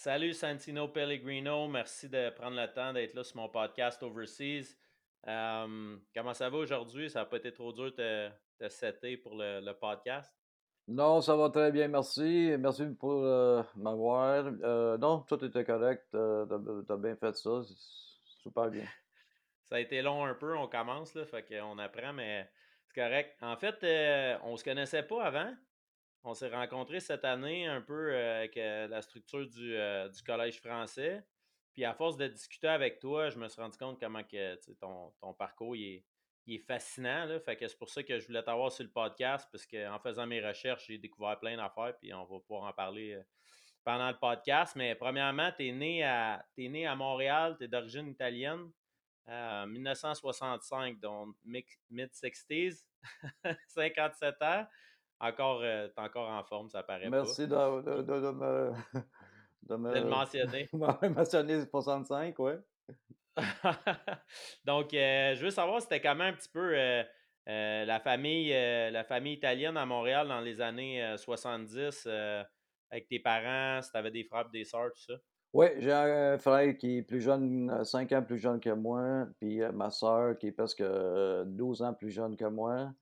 Salut Santino Pellegrino, merci de prendre le temps d'être là sur mon podcast Overseas. Euh, comment ça va aujourd'hui? Ça n'a pas été trop dur de te setter pour le, le podcast? Non, ça va très bien, merci. Merci pour euh, m'avoir. Euh, non, tout était correct. Euh, t'as, t'as bien fait ça. C'est super bien. Ça a été long un peu, on commence, là, fait qu'on apprend, mais c'est correct. En fait, on se connaissait pas avant. On s'est rencontrés cette année un peu euh, avec euh, la structure du, euh, du Collège français. Puis à force de discuter avec toi, je me suis rendu compte comment que ton, parcours il est, fascinant. Là. Fait que c'est pour ça que je voulais t'avoir sur le podcast, parce qu'en faisant mes recherches, j'ai découvert plein d'affaires, puis on va pouvoir en parler pendant le podcast. Mais premièrement, tu es né à né à Montréal, tu es d'origine italienne. euh, en 1965, donc mix- mid-60s, 57 ans. Encore, euh, t'es encore en forme, ça paraît pas. Merci de, de, de, de me, de le me mentionner. mentionné 65, ouais. Donc, euh, je veux savoir, c'était comment un petit peu euh, la famille, la famille italienne à Montréal dans les années euh, 70, euh, avec tes parents, si tu avais des frères et des sœurs, tout ça? Oui, j'ai un frère qui est plus jeune, 5 ans plus jeune que moi, puis ma sœur qui est presque euh, 12 ans plus jeune que moi.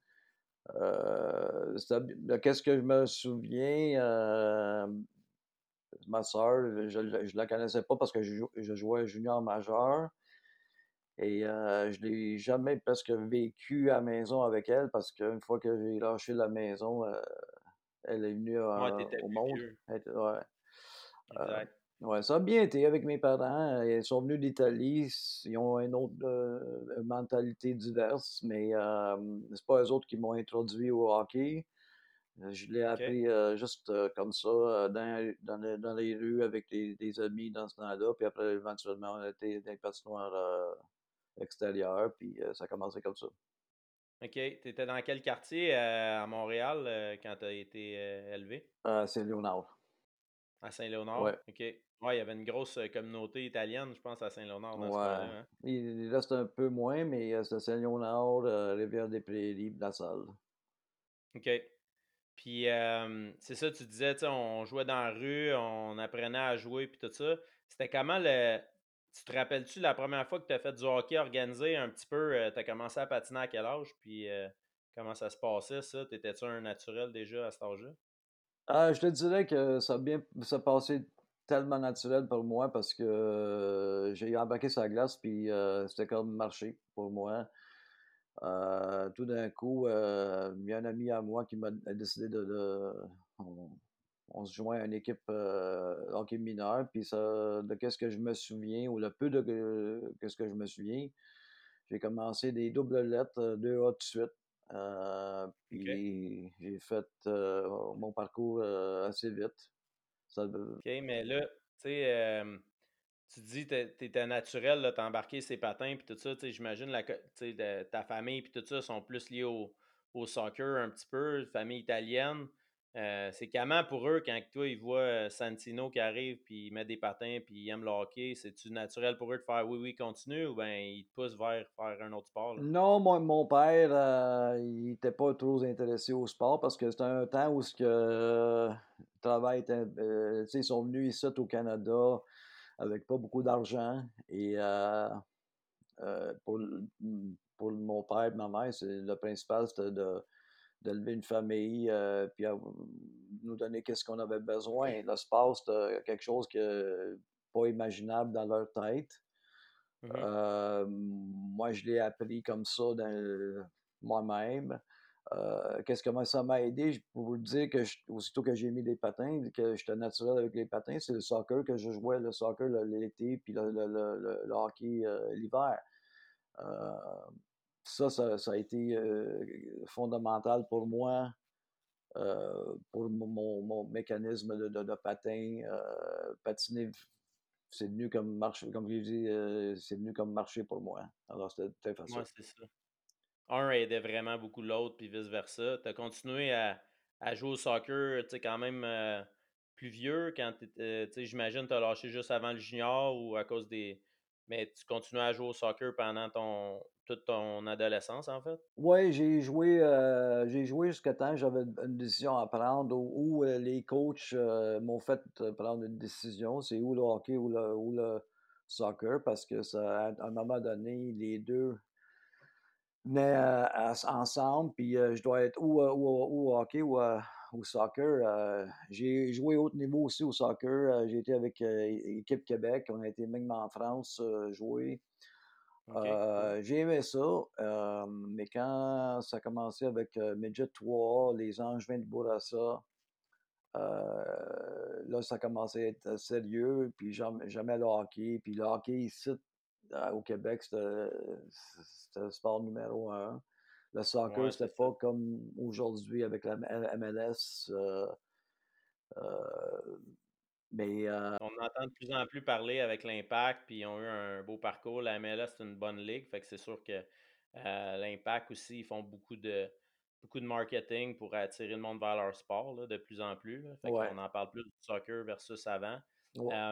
Euh, qu'est-ce que je me souviens, euh, ma sœur, je ne la connaissais pas parce que je, jou- je jouais junior majeur. Et euh, je l'ai jamais presque vécu à la maison avec elle parce qu'une fois que j'ai lâché la maison, euh, elle est venue Ouais, euh, au monde. Elle ouais. Exact. Ouais, ça a bien été avec mes parents. Ils sont venus d'Italie. Ils ont une autre euh, mentalité diverse, mais euh, c'est pas eux autres qui m'ont introduit au hockey. Euh, Je l'ai appris euh, juste euh, comme ça, euh, dans, dans, le- dans les rues avec des, des amis dans ce temps-là. Puis après, éventuellement, on était dans les patinoires euh, extérieures. Puis euh, ça a commencé comme ça. OK. T'étais dans quel quartier euh, à Montréal euh, quand tu as été euh, élevé? Euh, c'est Léonard. À Saint-Léonard? Ouais, OK. Ouais, il y avait une grosse euh, communauté italienne, je pense, à Saint-Léonard dans ce ouais. coin-là. Hein? Il, reste un peu moins, mais euh, c'est Saint-Léonard, euh, Rivière-des-Prairies, La Salle. OK. Puis, euh, c'est ça, tu disais, on jouait dans la rue, on apprenait à jouer, puis tout ça. C'était comment le. Tu te rappelles-tu la première fois que tu as fait du hockey organisé un petit peu? tu as commencé à patiner à quel âge? Puis, euh, comment ça se passait, ça? T'étais-tu un naturel déjà à cet âge-là? Ah, je te dirais que ça a bien ça passé tellement naturel pour moi parce que euh, j'ai embarqué sur la glace puis euh, c'était comme marcher pour moi. Euh, tout d'un coup, il y a un ami à moi qui m'a a décidé de, de- on, on se joint à une équipe hockey mineur puis ça de qu'est-ce que je me souviens ou le peu de que, qu'est-ce que je me souviens, j'ai commencé des doubles lettres, deux A tout de suite. Puis j'ai fait mon parcours assez vite. OK, mais là, tu sais, tu dis que tu étais naturel, t'as embarqué ces patins, puis tout ça, j'imagine ta famille, puis tout ça, sont plus liés au, au soccer un petit peu, famille italienne. Euh, c'est comment pour eux quand toi, ils voient euh, Santino qui arrive, puis il met des patins, puis il aime le hockey? C'est-tu naturel pour eux de faire oui, oui, continue, ou bien ils te poussent vers faire un autre sport? Non, moi, mon père, euh, il était pas trop intéressé au sport parce que c'était un temps où ce que, euh, travail était, ils sont venus ici au Canada avec pas beaucoup d'argent et pour, pour mon père et ma mère, c'est, le principal, c'était de, d'élever une famille euh, puis à- nous donner qu'est-ce qu'on avait besoin. Le sport, c'était quelque chose que pas imaginable dans leur tête. Mhm. Euh, moi, je l'ai appris comme ça dans moi-même. Euh, qu'est-ce que moi, ça m'a aidé? Je peux vous dire que je- aussitôt que j'ai mis des patins, que j'étais naturel avec les patins, c'est le soccer que je jouais, le soccer l'été, puis le, le- le- hockey l'hiver. Euh, ça, ça, ça a été euh, fondamental pour moi, euh, pour mon, mon- mécanisme de, de, patin. Euh, patiner c'est venu comme marcher, comme je euh, c'est venu comme marcher pour moi. Alors, c'était facile. Ouais, c'est ça. Un aidait vraiment beaucoup l'autre, puis vice-versa. Tu as continué à, à jouer au soccer, tu quand même euh, plus vieux, quand tu sais, j'imagine tu as lâché juste avant le junior ou à cause des, Mais tu continuais à jouer au soccer pendant ton toute ton adolescence, en fait? Ouais, j'ai joué, j'ai joué jusqu'à temps j'avais une décision à prendre où heu, les coachs, heu, m'ont fait euh, prendre une décision. C'est ou le hockey ou le ou le soccer parce que ça à un moment donné, les 2 venaient, as ensemble puis, je dois être ou, ou ou hockey ou, au soccer. J'ai joué haut niveau aussi au soccer, j'ai été avec, heu, é Équipe Québec. On a été même en France, jouer. Heu, j'ai aimé ça, hem, mais quand ça a commencé avec, heu, Midget 3A, les Angevins de Bourassa, heu, là, ça commençait à être sérieux, puis j'aim j'aimais le hockey, puis le hockey ici, au Québec, c'était le sport numéro un. Le soccer, Ouais, c'était pas comme aujourd'hui avec la MLS, mais heu, On entend de plus en plus parler avec l'Impact, puis ils ont eu un beau parcours. La MLS, c'est une bonne ligue, fait que c'est sûr que, heu, l'Impact aussi, ils font beaucoup de beaucoup de marketing pour attirer le monde vers leur sport, là, de plus en plus, là. Fait ouais, qu'on en parle plus du soccer versus avant. ouais.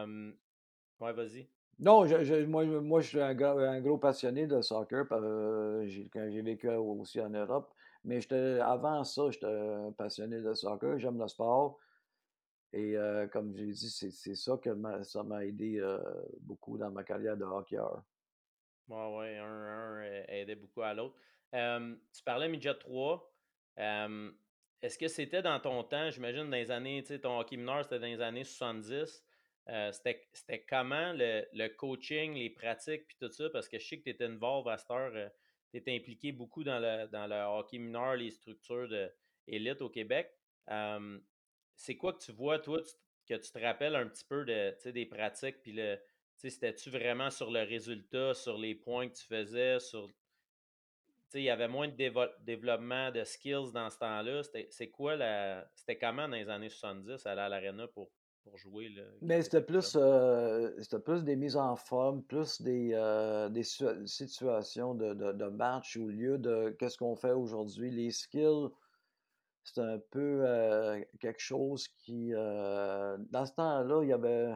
Vas-y. Non, je je moi je moi, je suis un gros un gros passionné de soccer, j'ai quand j'ai vécu aussi en Europe, mais avant ça, j'étais un passionné de soccer, j'aime le sport et heu, comme j'ai dit, c'est ça que ça m'a aidé, heu, beaucoup dans ma carrière de hockeyeur. Ouais, ouais, un un euh, aidait beaucoup à l'autre. Tu parlais midget 3. Hem, est-ce que c'était dans ton temps, j'imagine dans les années, tu sais, ton hockey mineur, c'était dans les années 70. Heu, c'était comment le le coaching, les pratiques puis tout ça? Parce que je sais que tu étais une valve à cette heure, heu, tu étais impliqué beaucoup dans le dans le hockey mineur, les structures de élite au Québec. C'est quoi que tu vois, toi, que tu te rappelles un petit peu de, des pratiques puis le c'était-tu vraiment sur le résultat, sur les points que tu faisais, sur il y avait moins de dévo développement de skills dans ce temps-là? C'était c'est quoi la c'était comment dans les années 70 aller à l'aréna pour pour jouer, là, Mais tu c'était plus heu, c'était plus des mises en forme, plus des, heu, des situa situations de de de match au lieu de qu'est-ce qu'on fait aujourd'hui. Les skills C'est un peu, heu, quelque chose qui, heu, dans ce temps-là, il y avait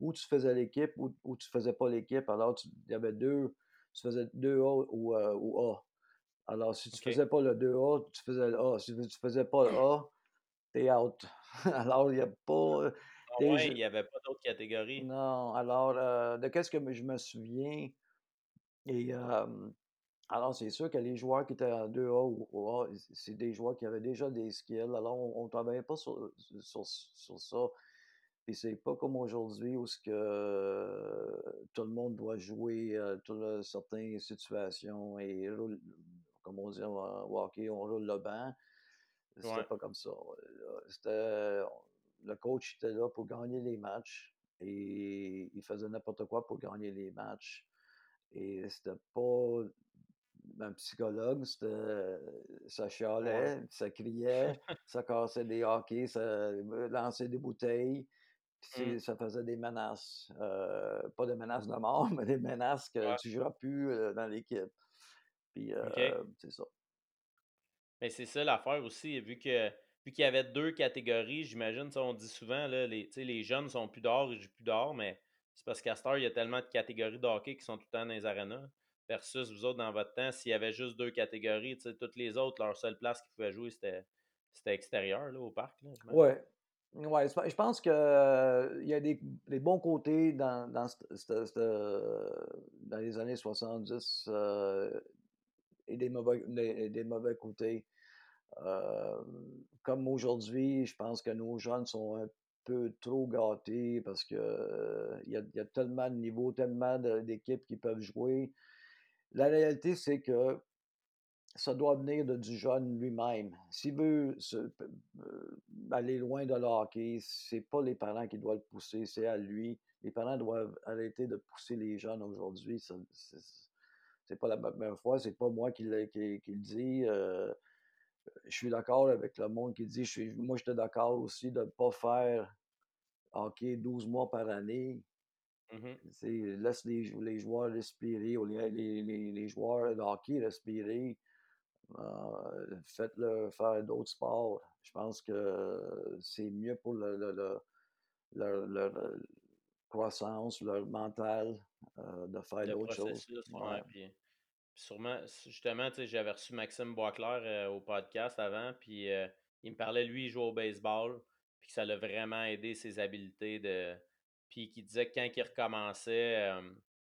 ou tu faisais l'équipe ou ou tu faisais pas l'équipe. Alors tu il y avait 2, tu faisais 2A ou, heu, ou A. Alors si tu OK. faisais pas le 2A, tu faisais le A. Si tu faisais pas le A, tu es out. Alors il y a pas, Ah ouais, il jeux y avait pas d'autres catégories? non, alors, de qu'est-ce que je me souviens? Et alors, c'est sûr que les joueurs qui étaient en 2A ou ou A, c c'est des joueurs qui avaient déjà des skills. Alors, on on travaillait pas sur sur sur ça. Et c'est pas comme aujourd'hui où ce que euh, tout le monde doit jouer, heu, toutes le certaines situations et roule comme on dit hockey, on roule le banc. C'était Ouais, pas comme ça. C'était le coach était là pour gagner les matchs et il faisait n'importe quoi pour gagner les matchs et c'était pas un psychologue, c'était ça ouais, chialait, ça criait, ça cassait des hockey, ça lançait des bouteilles, puis mmh, ça faisait des menaces, heu, pas des menaces de mort, mais des menaces que ouais, tu joueras plus, dans l'équipe. Puis, c'est ça. Mais c'est ça l'affaire aussi, vu que vu qu'il y avait 2 catégories, j'imagine, on dit souvent, là, les les jeunes sont plus dehors, ils jouent plus dehors, mais c'est parce qu'à cette heure, il y a tellement de catégories de hockey qui sont tout le temps dans les arénas. Versus vous autres, dans votre temps, s'il y avait juste 2 catégories, toutes les autres, leur seule place qu'ils pouvaient jouer, c'était c'était extérieur, là, au parc, j'imagine? Ouais. Je pense que, heu, il y a des bons côtés dans dans les années 70, heu, et des mauvais des mauvais côtés. Comme aujourd'hui, je pense que nos jeunes sont un peu trop gâtés parce que, il y y a tellement de niveaux, tellement d'équipes qui peuvent jouer. La réalité, c'est que ça doit venir de du jeune lui-même. S'il veut heu, aller loin de le hockey, c'est pas les parents qui doivent le pousser, c'est à lui. Les parents doivent arrêter de pousser les jeunes aujourd'hui, c'est pas la première fois, c'est pas moi qui le dis, heu je suis d'accord avec le monde qui dit je suis moi, j'étais d'accord aussi de ne pas faire hockey 12 mois par année. Sais, laisse les les joueurs respirer ou les les les les joueurs de hockey respirer. Heu, faites-le faire d'autres sports. Je pense que c'est mieux pour le le le le le croissance, leur mental, euh, de faire d'autres choses. Ouais. puis sûrement, justement, j'avais reçu Maxime Boisclair, heu, au podcast avant, puis, il me parlait, lui, il jouait au baseball, puis que ça l'a vraiment aidé ses habiletés de puis qu'il disait que quand il recommençait,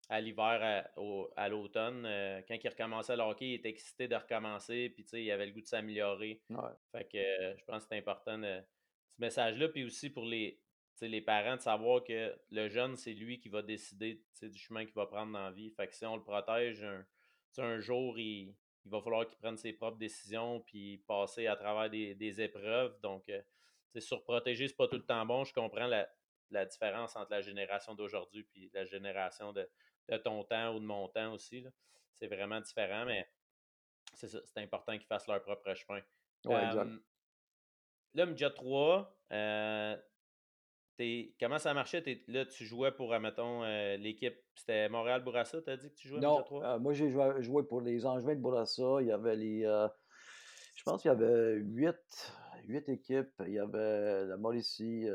à l'hiver, à à l'automne, quand il recommençait le hockey, il était excité de recommencer, puis tu sais, il avait le goût de s'améliorer. Ouais. Fait que, je pense que c'est important de ce message-là, puis aussi pour les les parents de savoir que le jeune, c'est lui qui va décider, du chemin qu'il va prendre dans la vie. Fait que si on le protège, un, un jour, il, il va falloir qu'il prenne ses propres décisions puis passer à travers des, des épreuves. Donc, surprotéger, c'est pas tout le temps bon. Je comprends la, la différence entre la génération d'aujourd'hui puis la génération de, de ton temps ou de mon temps aussi. C'est vraiment différent, mais c'est c'est important qu'ils fassent leur propre chemin. Ouais. Euh, là, Midget 3, euh, comment ça marchait? Là, tu jouais pour, mettons, euh, l'équipe. C'était Montréal-Bourassa, t'as dit que tu jouais Midget Non, 3? euh, moi j'ai joué, joué pour les Angevins de Bourassa. Il y avait les. je pense qu'il y avait huit, huit équipes. Il y avait la Mauricie,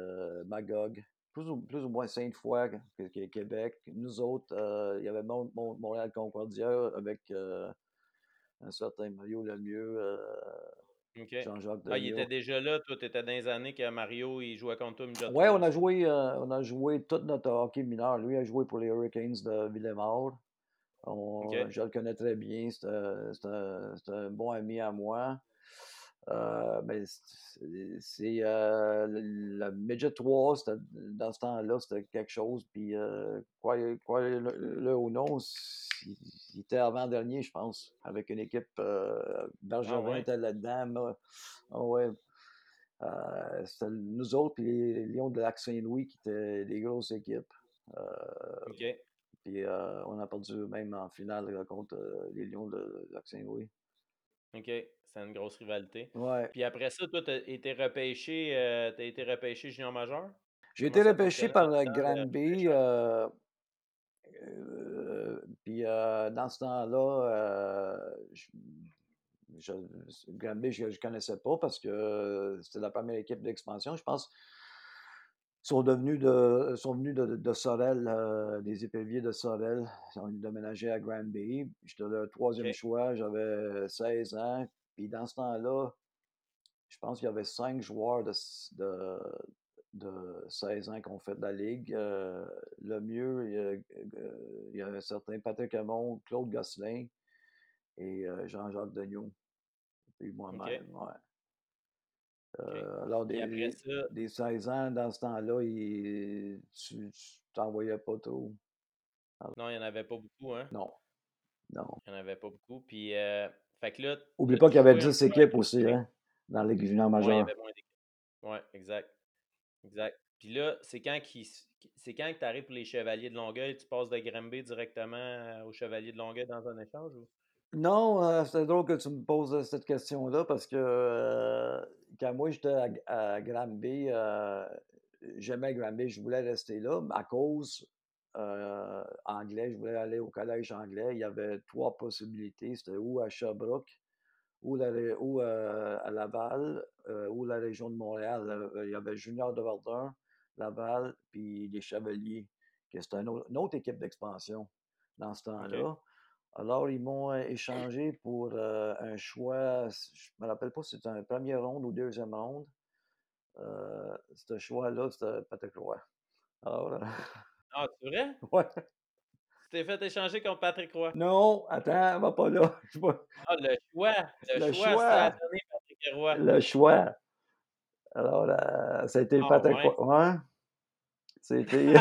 Magog, plus ou, plus ou moins Sainte-Foy, que- que- Québec. Nous autres, euh, il y avait Mont- Mont- Montréal-Concordia avec euh, un certain Mario Lemieux, euh, OK. Jean-Jacques Ah, il était déjà là. Toi, t'étais dans les années que Mario, il jouait contre toi 3 on a joué, euh, on a joué tout notre hockey mineur. Lui a joué pour les Hurricanes de Villemort. OK. On- je le connais très bien. C'est un, un bon ami à moi. Euh, ben, c'est euh, le le Midget 3, c'était- dans ce temps-là, c'était quelque chose. Puis, euh, croyez- croyez-le ou non, il il était avant-dernier, je pense, avec une équipe. Euh, Ah ouais? était là-dedans. là. Ah ouais. Euh, c'était nous autres, puis les Lions de Lac-Saint-Louis, qui étaient des grosses équipes. Euh, OK. puis on a perdu même en finale contre les Lions de Lac-Saint-Louis. OK. C'est une grosse rivalité. Ouais. Puis après ça, toi, t'as été repêché, euh, t'as été repêché junior majeur? J'ai été repêché par le Granby. euh, euh, puis euh, dans ce temps-là, euh, je, je, Granby, je ne connaissais pas parce que euh, c'était la première équipe d'expansion. Je pense sont devenus de, sont venus de, de Sorel, euh, des éperviers de Sorel. Ils ont déménagé à Granby. J'étais le troisième choix, j'avais 16 ans. Puis dans ce temps-là, je pense qu'il y avait cinq joueurs de, de, de 16 ans qui ont fait de la Ligue. Euh, le mieux, il y, a, euh, il y a un certain Patrick Hamon, Claude Gosselin et euh, Jean-Jacques Degnaud. Puis moi-même, ouais. Euh, alors, Puis après des, ça, des 16 ans, dans ce temps-là, il- tu tu t'en voyais pas trop. non, il n'y en avait pas beaucoup, hein? Non, non. Il n'y en avait pas beaucoup. Puis, euh, fait que là, Oublie pas qu'il y avait jouais un 10 peu équipes aussi, hein, dans Ligue junior Ouais, il y majeure. avait moins d'équipes. Ouais, exact. Exact. Puis là, c'est quand qui c'est quand que tu arrives pour les Chevaliers de Longueuil, tu passes de Granby directement euh, aux Chevaliers de Longueuil dans un échange ou? Non, euh, c'est drôle que tu me poses euh, cette question-là parce que euh, quand moi j'étais à, à Granby, euh, j'aimais Granby, je voulais rester là à cause anglais, je voulais aller au collège anglais. Il y avait trois possibilités, c'était ou à Sherbrooke, ou, la ré- ou à Laval, ou la région de Montréal. Il y avait Junior de Verdun, Laval, puis les Chevaliers, qui c'était une autre, une autre équipe d'expansion dans ce temps-là. Alors, ils m'ont échangé pour euh, un choix, je me rappelle pas si c'était un premier ronde ou deuxième ronde. Euh, ce choix-là, c'était Patrick Roy. Alors, Ah, c'est vrai? ouais. Tu t'es fait échanger contre Patrick Roy. Non, attends, va pas là. Ah, le choix! Le, Le choix, Patrick Roy. le choix. Alors, euh, ça a été Ah Patrick ouais. Roy. Ouais, c'était.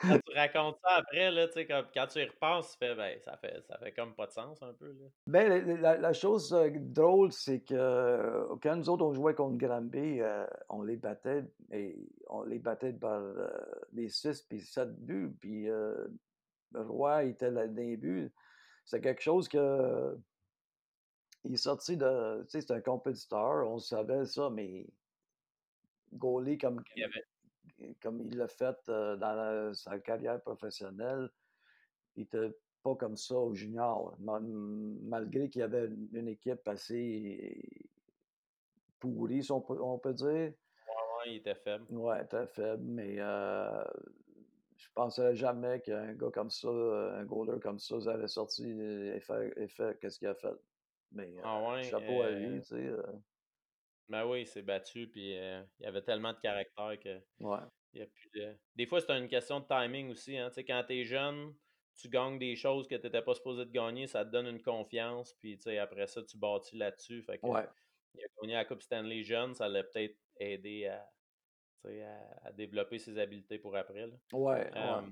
Quand tu racontes ça après, là, tu sais, comme, quand tu y repenses, tu fais, ben, ça fait, ça fait comme pas de sens un peu, là. Ben, la, chose euh, drôle, c'est que euh, quand nous autres, on jouait contre Granby, euh, on les battait, et on les battait par euh, des 6 puis 7 buts, puis euh, le roi était là les buts. C'est quelque chose que il est sorti de. Tu sais, c'est un compétiteur, on savait ça, mais goaler comme, Il y avait, comme il l'a fait euh, dans la- sa carrière professionnelle, il était pas comme ça au junior. ma- Malgré qu'il y avait une, équipe assez pourrie, si on peut, on peut dire. ouais, il était faible. Ouais, il était faible, mais euh, je pensais jamais qu'un gars comme ça, un goaler comme ça, ça allait sortir et faire, et faire qu'est-ce qu'il a fait. Mais euh, Ah ouais, chapeau à lui, euh, tu sais. Ben oui, il s'est battu, puis euh, il avait tellement de caractère que ouais, il y a plus de. Des fois, c'est une question de timing aussi. Hein. Tu sais, quand t'es jeune, tu gagnes des choses que tu n'étais pas supposé de gagner, ça te donne une confiance, puis tu sais, après ça, tu bâtis là-dessus. Fait que ouais, il a gagné la Coupe Stanley jeune, ça l'a peut-être aidé à, tu sais, à, à développer ses habiletés pour après. Là. ouais, ouais.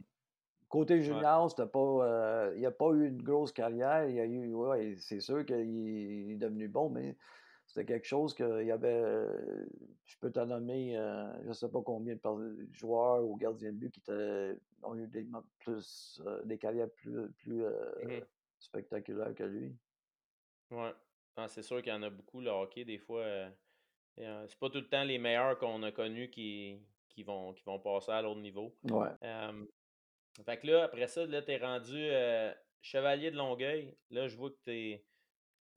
Côté junior, euh, il n'a pas eu une grosse carrière. Il a eu, ouais, c'est sûr qu'il il est devenu bon, mais c'était quelque chose qu'il y avait, euh, je peux te nommer, euh, je ne sais pas combien de joueurs ou gardiens de but qui étaient, ont eu des, plus, euh, des carrières plus, plus mhm, spectaculaires que lui. ouais. Ah, c'est sûr qu'il y en a beaucoup, le hockey, des fois. c'est pas tout le temps les meilleurs qu'on a connus qui, qui, vont, qui vont passer à l'autre niveau. Ouais. Fait que là, après ça, là, t'es rendu chevalier de Longueuil. Là, je vois que t'es.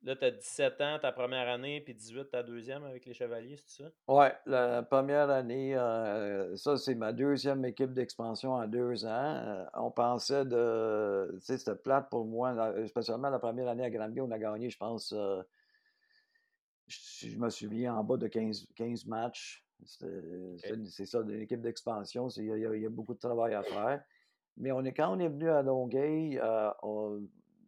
Là, t'as 17 ans ta première année, puis 18 ta deuxième avec les chevaliers, c'est ça? Ouais, la première année, euh, ça c'est ma deuxième équipe d'expansion en deux ans. Euh, on pensait de, tu sais, c'était plate pour moi, la- spécialement la première année à Granby, on a gagné, je pense, euh, si je me souviens, en bas de 15, 15 matchs. C'est ça, une équipe d'expansion, il y, a y y beaucoup de travail à faire. Mais on est, quand on est venu à Longueuil, on-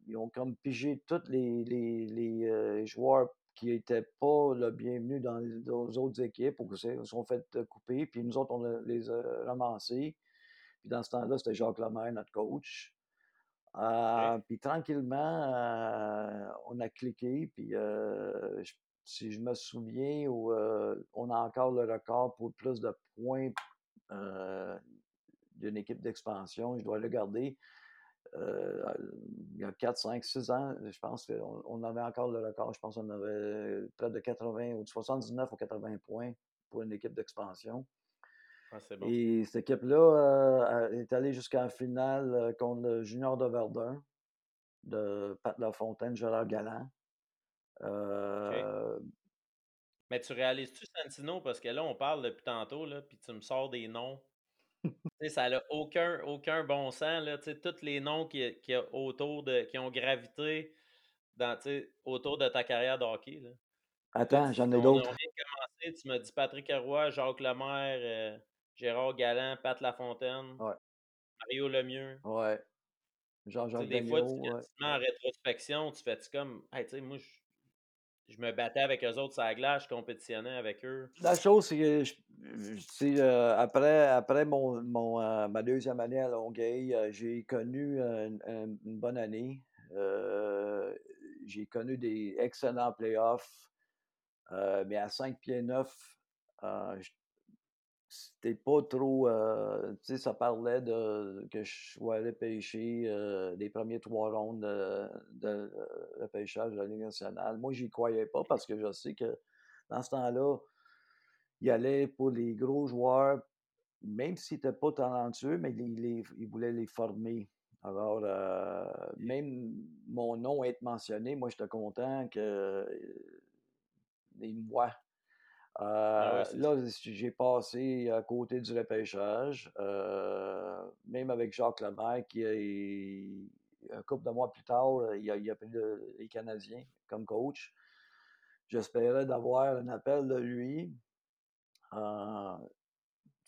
ils ont comme pigé tous les, les- les, euh, joueurs qui n'étaient pas le bienvenu dans les, autres équipes ou qui se sont fait euh, couper. Puis nous autres, on les a ramassés. Puis dans ce temps-là, c'était Jacques Lemaire, notre coach. Euh, OK. puis tranquillement, euh, on a cliqué. Puis euh, je- si je me souviens, ou, on a encore le record pour plus de points d'une équipe d'expansion. Je dois le garder. Euh, il y a 4, 5, 6 ans, je pense qu'on on avait encore le record. Je pense qu'on avait près de 80 ou de 79 ou 80 points pour une équipe d'expansion. Ah, bon. Et cette équipe-là euh, est allée jusqu'en finale euh, contre le Junior de Verdun de Pat Lafontaine, Gérard Galland. Mais tu réalises-tu Santino? Parce que là, on parle depuis tantôt, là, puis tu me sors des noms. Ça n'a aucun, aucun bon sens, là. Tous les noms qui, qui, autour de, qui ont gravité dans, autour de ta carrière de hockey, là. Attends, j'en ai d'autres. tu m'as dit Patrick Roy, Jacques Lemaire, euh, Gérard Galland, Pat Lafontaine, Ouais, Mario Lemieux. ouais. Jean-Jacques des fois, tu, ouais. en rétrospection, tu fais-tu comme, hey, tu sais, moi, je, je me battais avec eux autres sur la glace, je compétitionnais avec eux. La chose, c'est que je- euh, après, après mon, mon, euh, ma deuxième année à Longueuil, euh, j'ai connu une, une- bonne année. J'ai connu des excellents playoffs, mais à 5 pieds 9, euh, je- c'était pas trop. euh, tu sais, ça parlait de que je sois allé pêcher euh, les premiers trois rondes de, de, de pêchage de la Ligue nationale. Moi, j'y croyais pas parce que je sais que dans ce temps-là, il allait pour les gros joueurs, même s'ils n'étaient pas talentueux, mais il, les- il voulait les former. Alors, euh, même mon nom être mentionné, moi, j'étais content que euh, les moi. Ah Euh, c'est là, j'ai passé à côté du repêchage, euh, même avec Jacques Lemaire, qui a, un couple de mois plus tard, il a, il a pris le- les Canadiens comme coach. J'espérais d'avoir un appel de lui. Euh,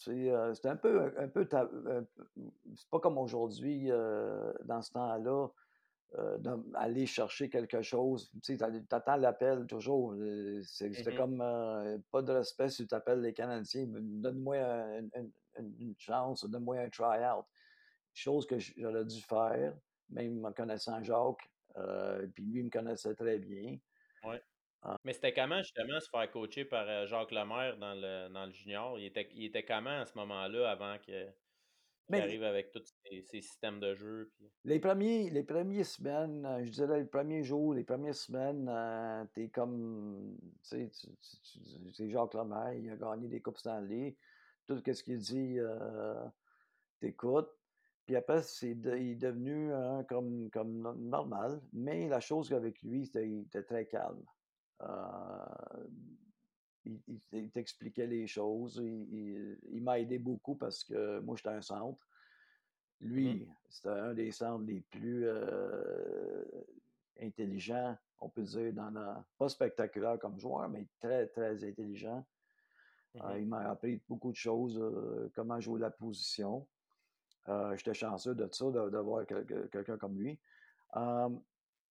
euh, c'était un peu, un peu, ta- un peu- c'est pas comme aujourd'hui, euh, dans ce temps-là, euh, d'am- aller chercher quelque chose. Tu sais, t'attends l'appel toujours. euh, c'est- C'était Mhm. comme euh, pas de respect si tu appelles les Canadiens. Donne-moi un- un- un- une chance, donne-moi un try-out. Chose que j'aurais dû faire, même en connaissant Jacques, euh, puis lui me connaissait très bien. Ouais. Mais c'était comment justement se faire coacher par Jacques Lemaire dans le, dans le junior? Il était, il était comment à ce moment-là avant que- Mais arrive avec tous ces, systèmes de jeu? Puis... Les premiers, les premières semaines, euh, je dirais les premiers jours, les premières semaines, euh, t'es comme, tu sais, c'est Jacques Lemaire, il a gagné des Coupes Stanley. Tout ce qu'il dit, euh, t'écoutes. Puis après, c'est de- il est devenu hein, comme, comme no- normal. Mais la chose avec lui, c'était il était très calme. Euh, il t'expliquait les choses, il m'a aidé beaucoup parce que moi, j'étais un centre. Mmh. Lui, c'était un des centres les plus, heu, intelligents, on peut dire, dans la pas spectaculaire comme joueur, mais très, très intelligent. Mmh Heu, mh. il m'a appris beaucoup de choses, heu, comment jouer la position. J'étais chanceux de ça, de d'avoir quel quelqu'un comme lui.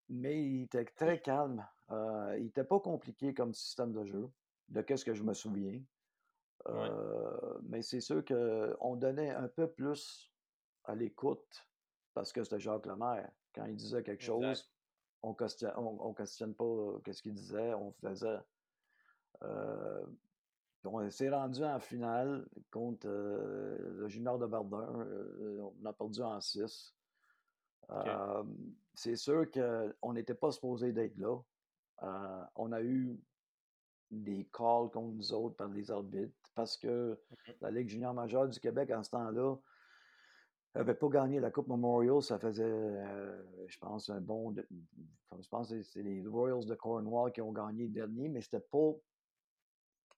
Mais il était très calme. Il était pas compliqué comme système de jeu, de qu'est-ce que je me souviens. Ouais. Heu, mais c'est sûr qu'on donnait un peu plus à l'écoute parce que c'était Jacques Lemaire. Quand il disait quelque Exact. chose, on question on on questionne pas qu'est-ce qu'il disait, on faisait. Heu, on s'est rendu en finale contre, heu, le Junior de Verdun, on a perdu en 6. OK. Hem, c'est sûr qu'on n'était pas supposé d'être là. On a eu des calls contre nous autres par les arbitres parce que Mmh mh. la Ligue junior majeure du Québec, en ce temps-là avait pas gagné la coupe Memorial. Ça faisait, heu, je pense un bon de je pense c'est c'est les Royals de Cornwall qui ont gagné le dernier, mais c'était pas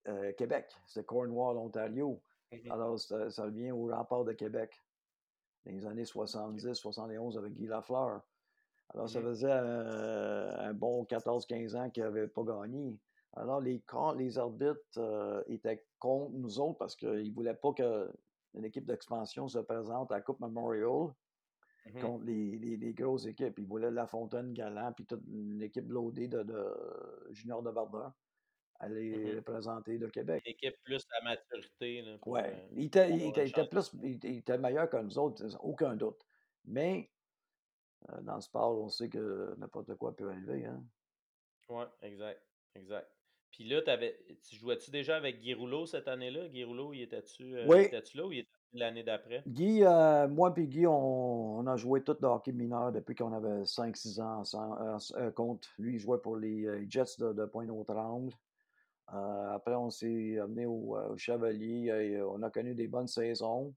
heu, Québec, c'était Cornwall, Ontario. Mmh mh. Alors ça ça revient aux remparts de Québec, dans les années OK. 70-71 avec Guy Lafleur. Alors ça mh. faisait, heu, un bon 14-15 ans qu'ils avaient pas gagné. Alors les les arbitres, heu, étaient contre nous autres parce qu'ils voulaient pas qu'une équipe d'expansion se présente à la coupe Memorial Mmh mh. contre les les les grosses équipes. Ils voulaient Lafontaine, Galland, puis toute une équipe loadée de de juniors de Verdun aller mh. représenter le Québec. Une équipe plus à maturité heu, il était il avoir était une il était chance plus il était il était meilleur que nous autres, aucun doute. Mais, heu, dans le sport, on sait que n'importe quoi peut arriver, hein. Ouais, exact, exact. Puis là, tu avais tu jouais-tu déjà avec Guy Rouleau cette année-là? Guy Rouleau, il était-tu, Oui. était-tu là ou il était l'année d'après? Guy, heu, moi puis Guy, on on a joué tout le hockey mineur depuis qu'on avait 5-6 ans ensemble, heu, s heu, contre lui, il jouait pour les, Jets de de Pointe-aux-Trembles. Après on s'est amenés au, Chevaliers et on a connu des bonnes saisons.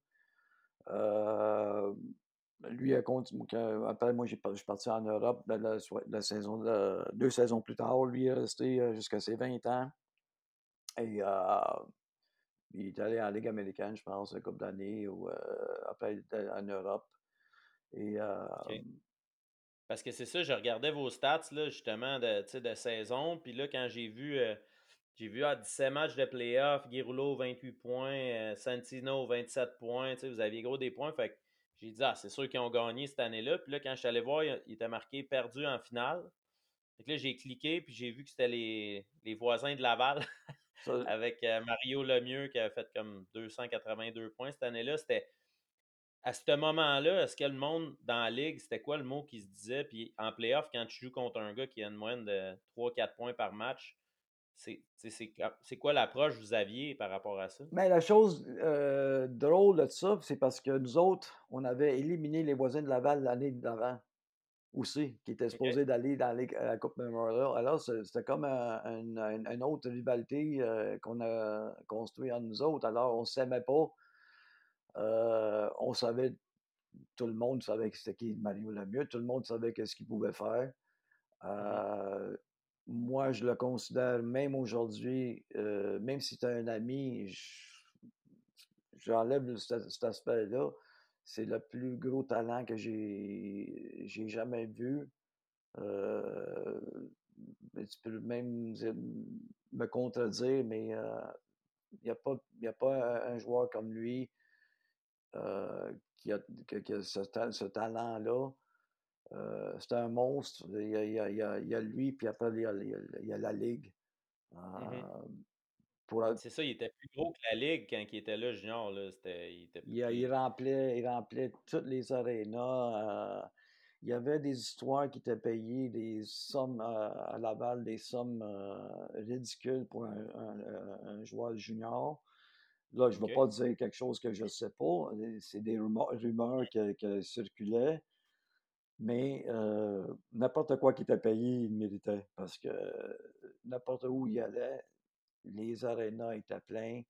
Heu, lui a continu que après moi, je suis parti en Europe, la la la saison de 2 saisons plus tard, lui est resté, heu, jusqu'à ses 20 ans. Et heu, il est allé en Ligue américaine, je pense, une couple d'années ou, heu, après en Europe. Et Parce que c'est ça, je regardais vos stats là, justement de de saison, puis là, quand j'ai vu, j'ai vu, ah, 17 matchs de playoffs, Guy Rouleau 28 points, Santino 27 points, vous aviez gros des points, fait j'ai dit: «Ah, c'est sûr qu'ils ont gagné cette année-là», puis là, quand je suis allé voir, il était marqué: «Perdu en finale». Fait que là, j'ai cliqué, puis j'ai vu que c'était les les voisins de Laval avec, heu, Mario Lemieux qui avait fait comme 282 points cette année-là. C'était à ce moment-là, est-ce que le monde dans la ligue, c'était quoi le mot qui se disait? Puis en playoff, quand tu joues contre un gars qui a une moyenne de 3-4 points par match, c'est quoi l'approche que vous aviez par rapport à ça? Mais la chose, heu, drôle de ça, c'est parce que nous autres, on avait éliminé les voisins de Laval l'année d'avant aussi, qui étaient supposés d'aller dans la ligue à la coupe Memorial. Alors c'était comme, une autre rivalité, heu, qu'on a construit entre nous autres. Alors on s'aimait pas. Heu, on savait tout le monde savait c'était qui Mario Lemieux, tout le monde savait qu'est-ce qu'il pouvait faire. Mmh mh. Heu, moi, je le considère même aujourd'hui, heu, même si c'est un ami, j'enlève cet aspect-là, c'est le plus gros talent que j'ai jamais vu. Mais tu peux même me contredire, mais, heu, il y a pas un joueur comme lui, qui a ce talent-là. Heu, c'est un monstre. Il y a il y a il y a il y a lui, puis après il y a il y la ligue. Mmh la C'est ça, il était plus gros que la ligue quand il était là junior là, il était remplait il remplait toutes les arénas, heu, il y avait des histoires qui étaient payées des sommes, heu, à Laval, des sommes, ridicules pour un un, heu, un joueur junior. Là, je ne vais pas dire quelque chose que je ne sais pas, c'est des rumeurs rumeurs que circulaient, mais n'importe quoi qui était payé, il méritait parce que n'importe où il allait, les arénas étaient pleins.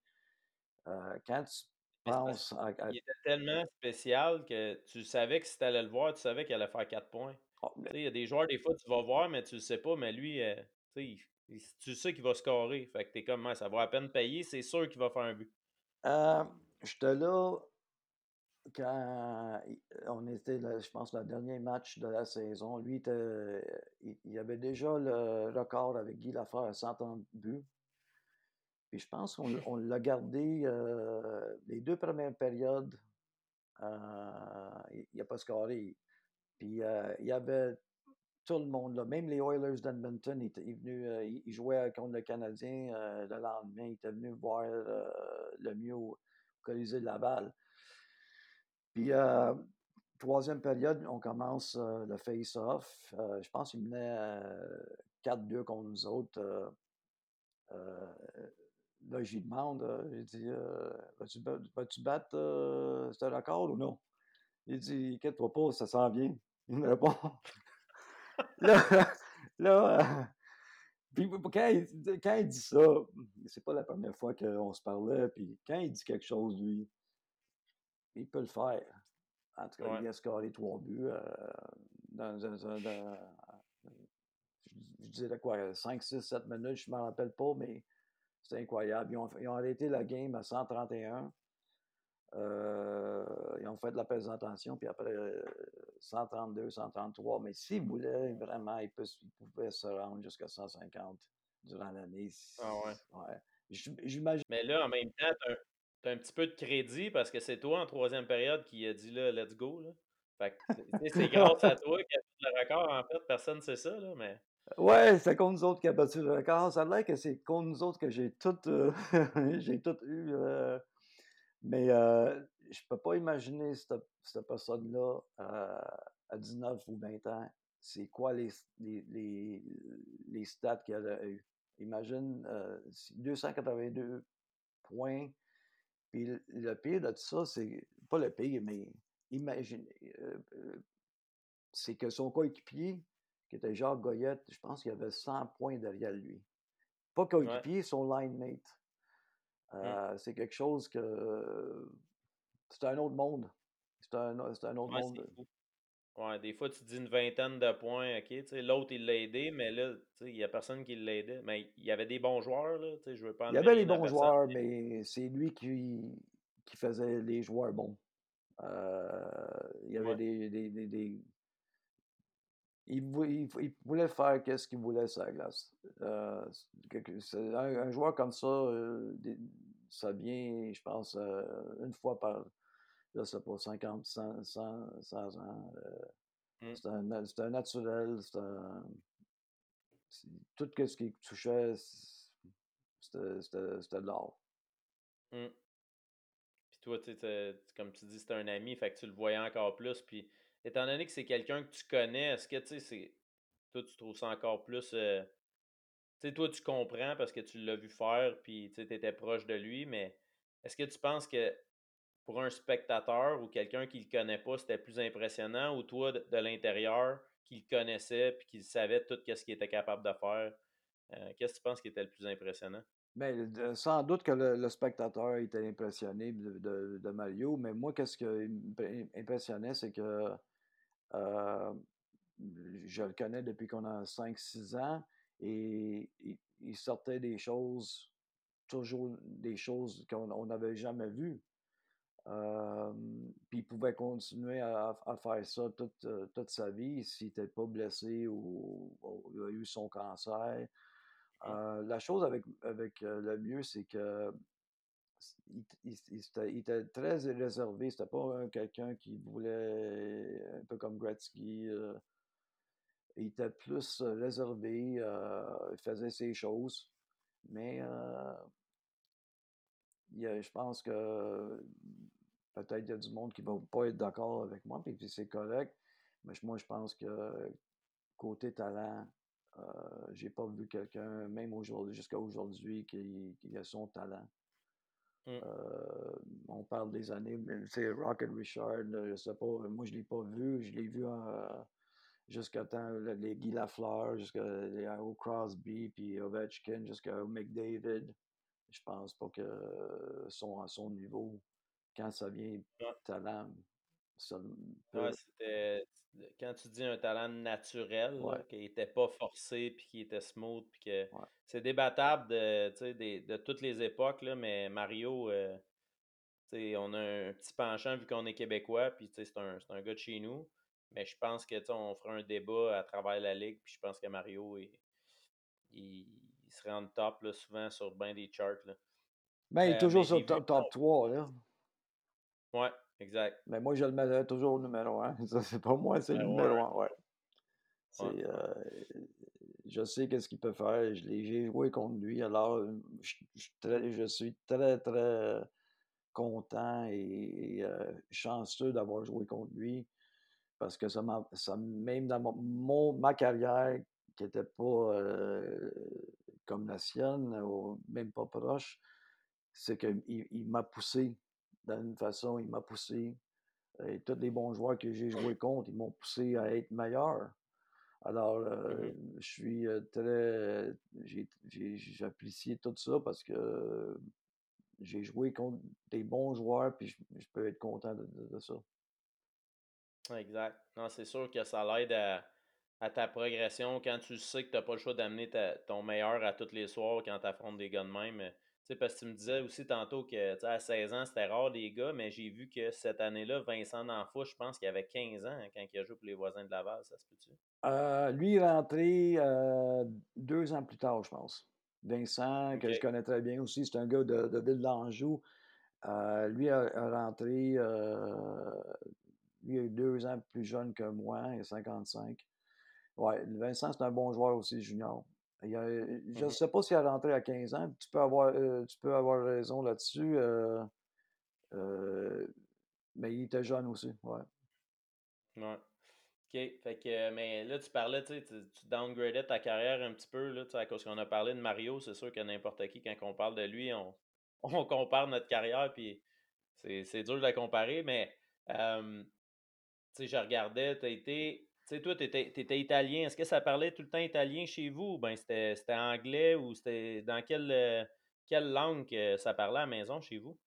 Quand tu penses à à qu'il était tellement spécial que tu savais que si tu allais le voir, tu savais qu'il allait faire 4 points. ah, mais il y a des joueurs, des fois, tu vas voir, mais tu le sais pas, mais lui, heu, tu sais, il Tu sais qu'il va scorer. Fait que t'es comme, ça va à peine payer, c'est sûr qu'il va faire un but. Euh, J'étais là quand on était, je pense, le dernier match de la saison. Lui, il, avait déjà le record avec Guy Lafleur à 130 buts. Puis je pense qu'on l'a gardé euh, les deux premières périodes. Euh, il n'a pas scoré. Puis euh, il y avait tout le monde là. Même les Oilers d'Edmonton, il, venu, il, jouait contre le Canadien le lendemain. Il était venu voir le mieux au Colisée de Laval. Puis troisième période, on commence le face-off. je pense qu'il menait 4-2 contre nous autres là, j'y demande, j'ai dit, euh, vas-tu, battre euh, ce record ou non? Il dit, inquiète-toi pas, ça s'en vient. Il me répond. là, là euh, puis quand il, quand il, dit ça, c'est pas la première fois qu'on se parlait, puis quand il dit quelque chose, lui, il peut le faire. En tout cas, il a scoré trois buts dans, un... je disais quoi, 5, 6, 7 minutes, je ne me rappelle pas, mais c'est incroyable. Ils ont, arrêté la game à 131. Euh, ils ont fait de la présentation, puis après 132, euh, 133. Mais s'ils voulaient vraiment, ils, pouvaient se rendre jusqu'à 150 durant l'année. Ah ouais. ouais. J'imagine. Mais là, en même temps, as, un petit peu de crédit parce que c'est toi en troisième période qui a dit là, let's go. Là. Fait c'est grâce à toi qu'il a fait le record. En fait, personne ne sait ça, là, mais. Ouais, c'est contre nous autres qui a battu le record. Ça a l'air que c'est contre nous autres que j'ai tout, euh, j'ai tout eu. Euh, mais euh, je peux pas imaginer cette, cette personne-là à 19 ou 20 ans. C'est quoi les, les, les, les stats qu'elle a eu. Imagine 282 points. Puis le, pire de tout ça, c'est pas le pire, mais imagine, c'est que son coéquipier, qui était Jacques Goyette, je pense qu'il avait 100 points derrière lui. Pas coéquipier, son line mate. Mmh. Euh, c'est quelque chose que. C'est un autre monde. C'est un, un, autre monde. Ouais, des fois, tu dis une vingtaine de points, OK, l'autre, il l'a aidé, mais là, il n'y a personne qui l'aidait. Mais il y avait des bons joueurs, là, je veux pas Il y avait des bons joueurs, mais c'est lui qui, qui faisait les joueurs bons. Euh, il y avait des, des, des, il, voulait faire qu'est-ce qu'il voulait sur la glace. Euh, un, joueur comme ça, euh, ça vient, je pense, une fois par, je sais pas, 50, 100, 100, ans. Mmh. C'est un, naturel, c'est un, tout ce qui touchait, c'était de l'or. Mmh. Puis toi, comme tu dis, c'était un ami, fait que tu le voyais encore plus, puis étant donné que c'est quelqu'un que tu connais, est-ce que tu sais, toi, tu trouves ça encore plus. Euh, tu sais, toi, tu comprends parce que tu l'as vu faire, puis tu étais proche de lui, mais est-ce que tu penses que pour un spectateur ou quelqu'un qui le connaît pas, c'était plus impressionnant, ou toi, de, l'intérieur, qui le connaissait, puis qui savait tout ce qu'il était capable de faire, euh, qu'est-ce que tu penses qui était le plus impressionnant? Bien, sans doute que le, spectateur était impressionné de, Mario, mais moi, qu'est-ce qui m'impressionnait, c'est que euh, je le connais depuis qu'on a 5-6 ans et il, sortait des choses, toujours des choses qu'on n'avait jamais vues. Euh, puis il pouvait continuer à, faire ça toute, toute sa vie s'il n'était pas blessé ou, il a eu son cancer. Euh, la chose avec, avec le mieux, c'est que il, était, très réservé. C'était pas quelqu'un qui voulait, un peu comme Gretzky. Euh, il était plus réservé. Euh, il faisait ses choses. Mais euh, je pense que peut-être il y a du monde qui va pas être d'accord avec moi, puis c'est correct. Mais moi, je pense que côté talent, j'ai pas vu quelqu'un, même aujourd'hui, jusqu'à aujourd'hui, qui, qui, a son talent. Mmh. Euh, on parle des années, mais c'est Rocket Richard, je sais pas, moi je l'ai pas vu, je l'ai vu jusqu'à temps les Guy Lafleur, jusqu'à au Crosby, puis Ovechkin, jusqu'à McDavid. Je pense pas que sont à son niveau quand ça vient talent. Ça Ouais, c'était quand tu dis un talent naturel, ouais, là, qui était pas forcé, puis qui était smooth, puis que ouais. c'est débattable de, de toutes les époques, là, mais Mario, sais, on a un petit penchant vu qu'on est québécois, puis c'est un c'est un gars de chez nous, mais je pense que, on fera un débat à travers la ligue, puis je pense que Mario il il serait en top, là, souvent sur bien des charts, là. Ben, il est mais toujours sur le top top 3 là. Ouais, exact. Mais moi, je le mettrais toujours au numéro un Ça, c'est pas moi, c'est le Numéro numéro 1, un ouais. heu, je sais qu'est-ce qu'il peut faire. Je l'ai j'ai joué contre lui, alors, heu, je je suis très je suis très, très content et chanceux d'avoir joué contre lui parce que ça m'a ça même dans mon mon ma carrière qui était pas, comme la sienne ou même pas proche, c'est qu'il il m'a poussé d'une façon, il m'a poussé et tous les bons joueurs que j'ai joués contre, ils m'ont poussé à être meilleur. Alors, heu, je suis, heu, très apprécié tout ça parce que j'ai joué contre des bons joueurs, puis je je peux être content de de de ça. Exact. Non, c'est sûr que ça l'aide à, à ta progression quand tu sais que tu n'as pas le choix d'amener ton meilleur à tous les soirs quand tu affrontes des gars de même. Euh, Tu sais, parce que tu me disais aussi tantôt que à 16 ans, c'était rare des gars, mais j'ai vu que cette année-là, Vincent D'Anfou, je pense qu'il avait 15 ans hein, quand il a joué pour les voisins de Laval, ça se peut-tu? Heu, lui est rentré, heu, 2 ans plus tard, je pense. Vincent, que je connais très bien aussi, c'est un gars de de Ville d'Anjou. Heu, lui a a rentré, lui est 2 ans plus jeune que moi, il a 55. Ouais, Vincent, c'est un bon joueur aussi junior. Il a je ne Mhm. sais pas s'il est rentré à 15 ans, tu peux avoir, heu, tu peux avoir raison là-dessus, heu, mais il était jeune aussi, ouais. Ouais. OK. Fait que, euh, mais là, tu parlais, tu tu downgradais ta carrière un petit peu, là, à cause qu'on a parlé de Mario, c'est sûr que n'importe qui, quand on parle de lui, on, on compare notre carrière, puis c'est c'est dur de la comparer, mais euh, je regardais, tu as été. Tu sais, toi, tu étais, italien. Est-ce que ça parlait tout le temps italien chez vous? Ou bien c'était anglais ou c'était dans quelle, euh, quelle langue ça parlait à la maison chez vous?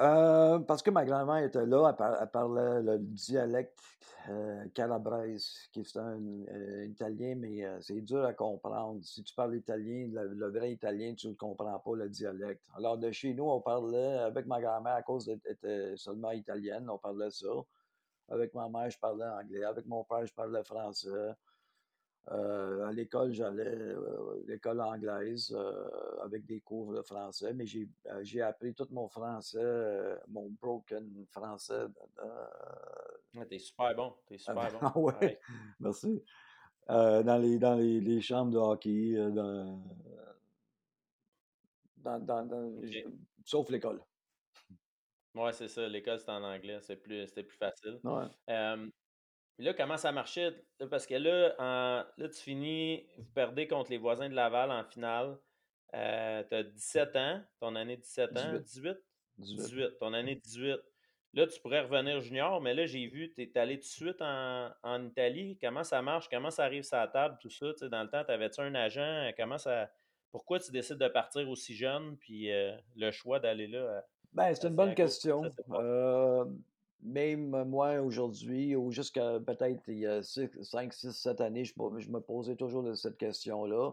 Heu, parce que ma grand-mère était là, elle par elle parlait le dialecte, heu, calabrese, qui est un, heu, italien, mais c'est dur à comprendre. Si tu parles italien, le le vrai italien, tu ne comprends pas le dialecte. Alors de chez nous, on parlait avec ma grand-mère, à cause d'être seulement italienne, on parlait ça. Avec ma mère, je parlais anglais. Avec mon père, je parlais français. Euh, à l'école, j'allais euh, l'école anglaise euh, avec des cours de français, mais j'ai j'ai appris tout mon français, mon broken français. Ah, t'es super bon. T'es avec- super bon. ah ouais, merci. Dans les, dans les, les chambres de hockey, dans, dans, dans- sauf l'école. Ouais, c'est ça. L'école, c'était en anglais. C'est plus, c'était plus facile. Ouais, Euh, Puis là, comment ça marchait? Là, parce que là, en- là, tu finis, vous perdez contre les voisins de Laval en finale. Euh, tu as 17 ans, ton année 17 ans, 18, 18? 18. 18, ton année 18. Là, tu pourrais revenir junior, mais là, j'ai vu, tu es allé tout de suite en, en Italie. Comment ça marche? Comment ça arrive sur la table, tout ça? Tu sais, dans le temps, t'avais-tu un agent? Comment ça. Pourquoi tu décides de partir aussi jeune? Puis euh, le choix d'aller là, Ben, c'est une bonne ça question. Euh, même moi, aujourd'hui, ou jusqu'à peut-être il y a 5, 6, 7 années, je, me je me posais toujours cette question-là.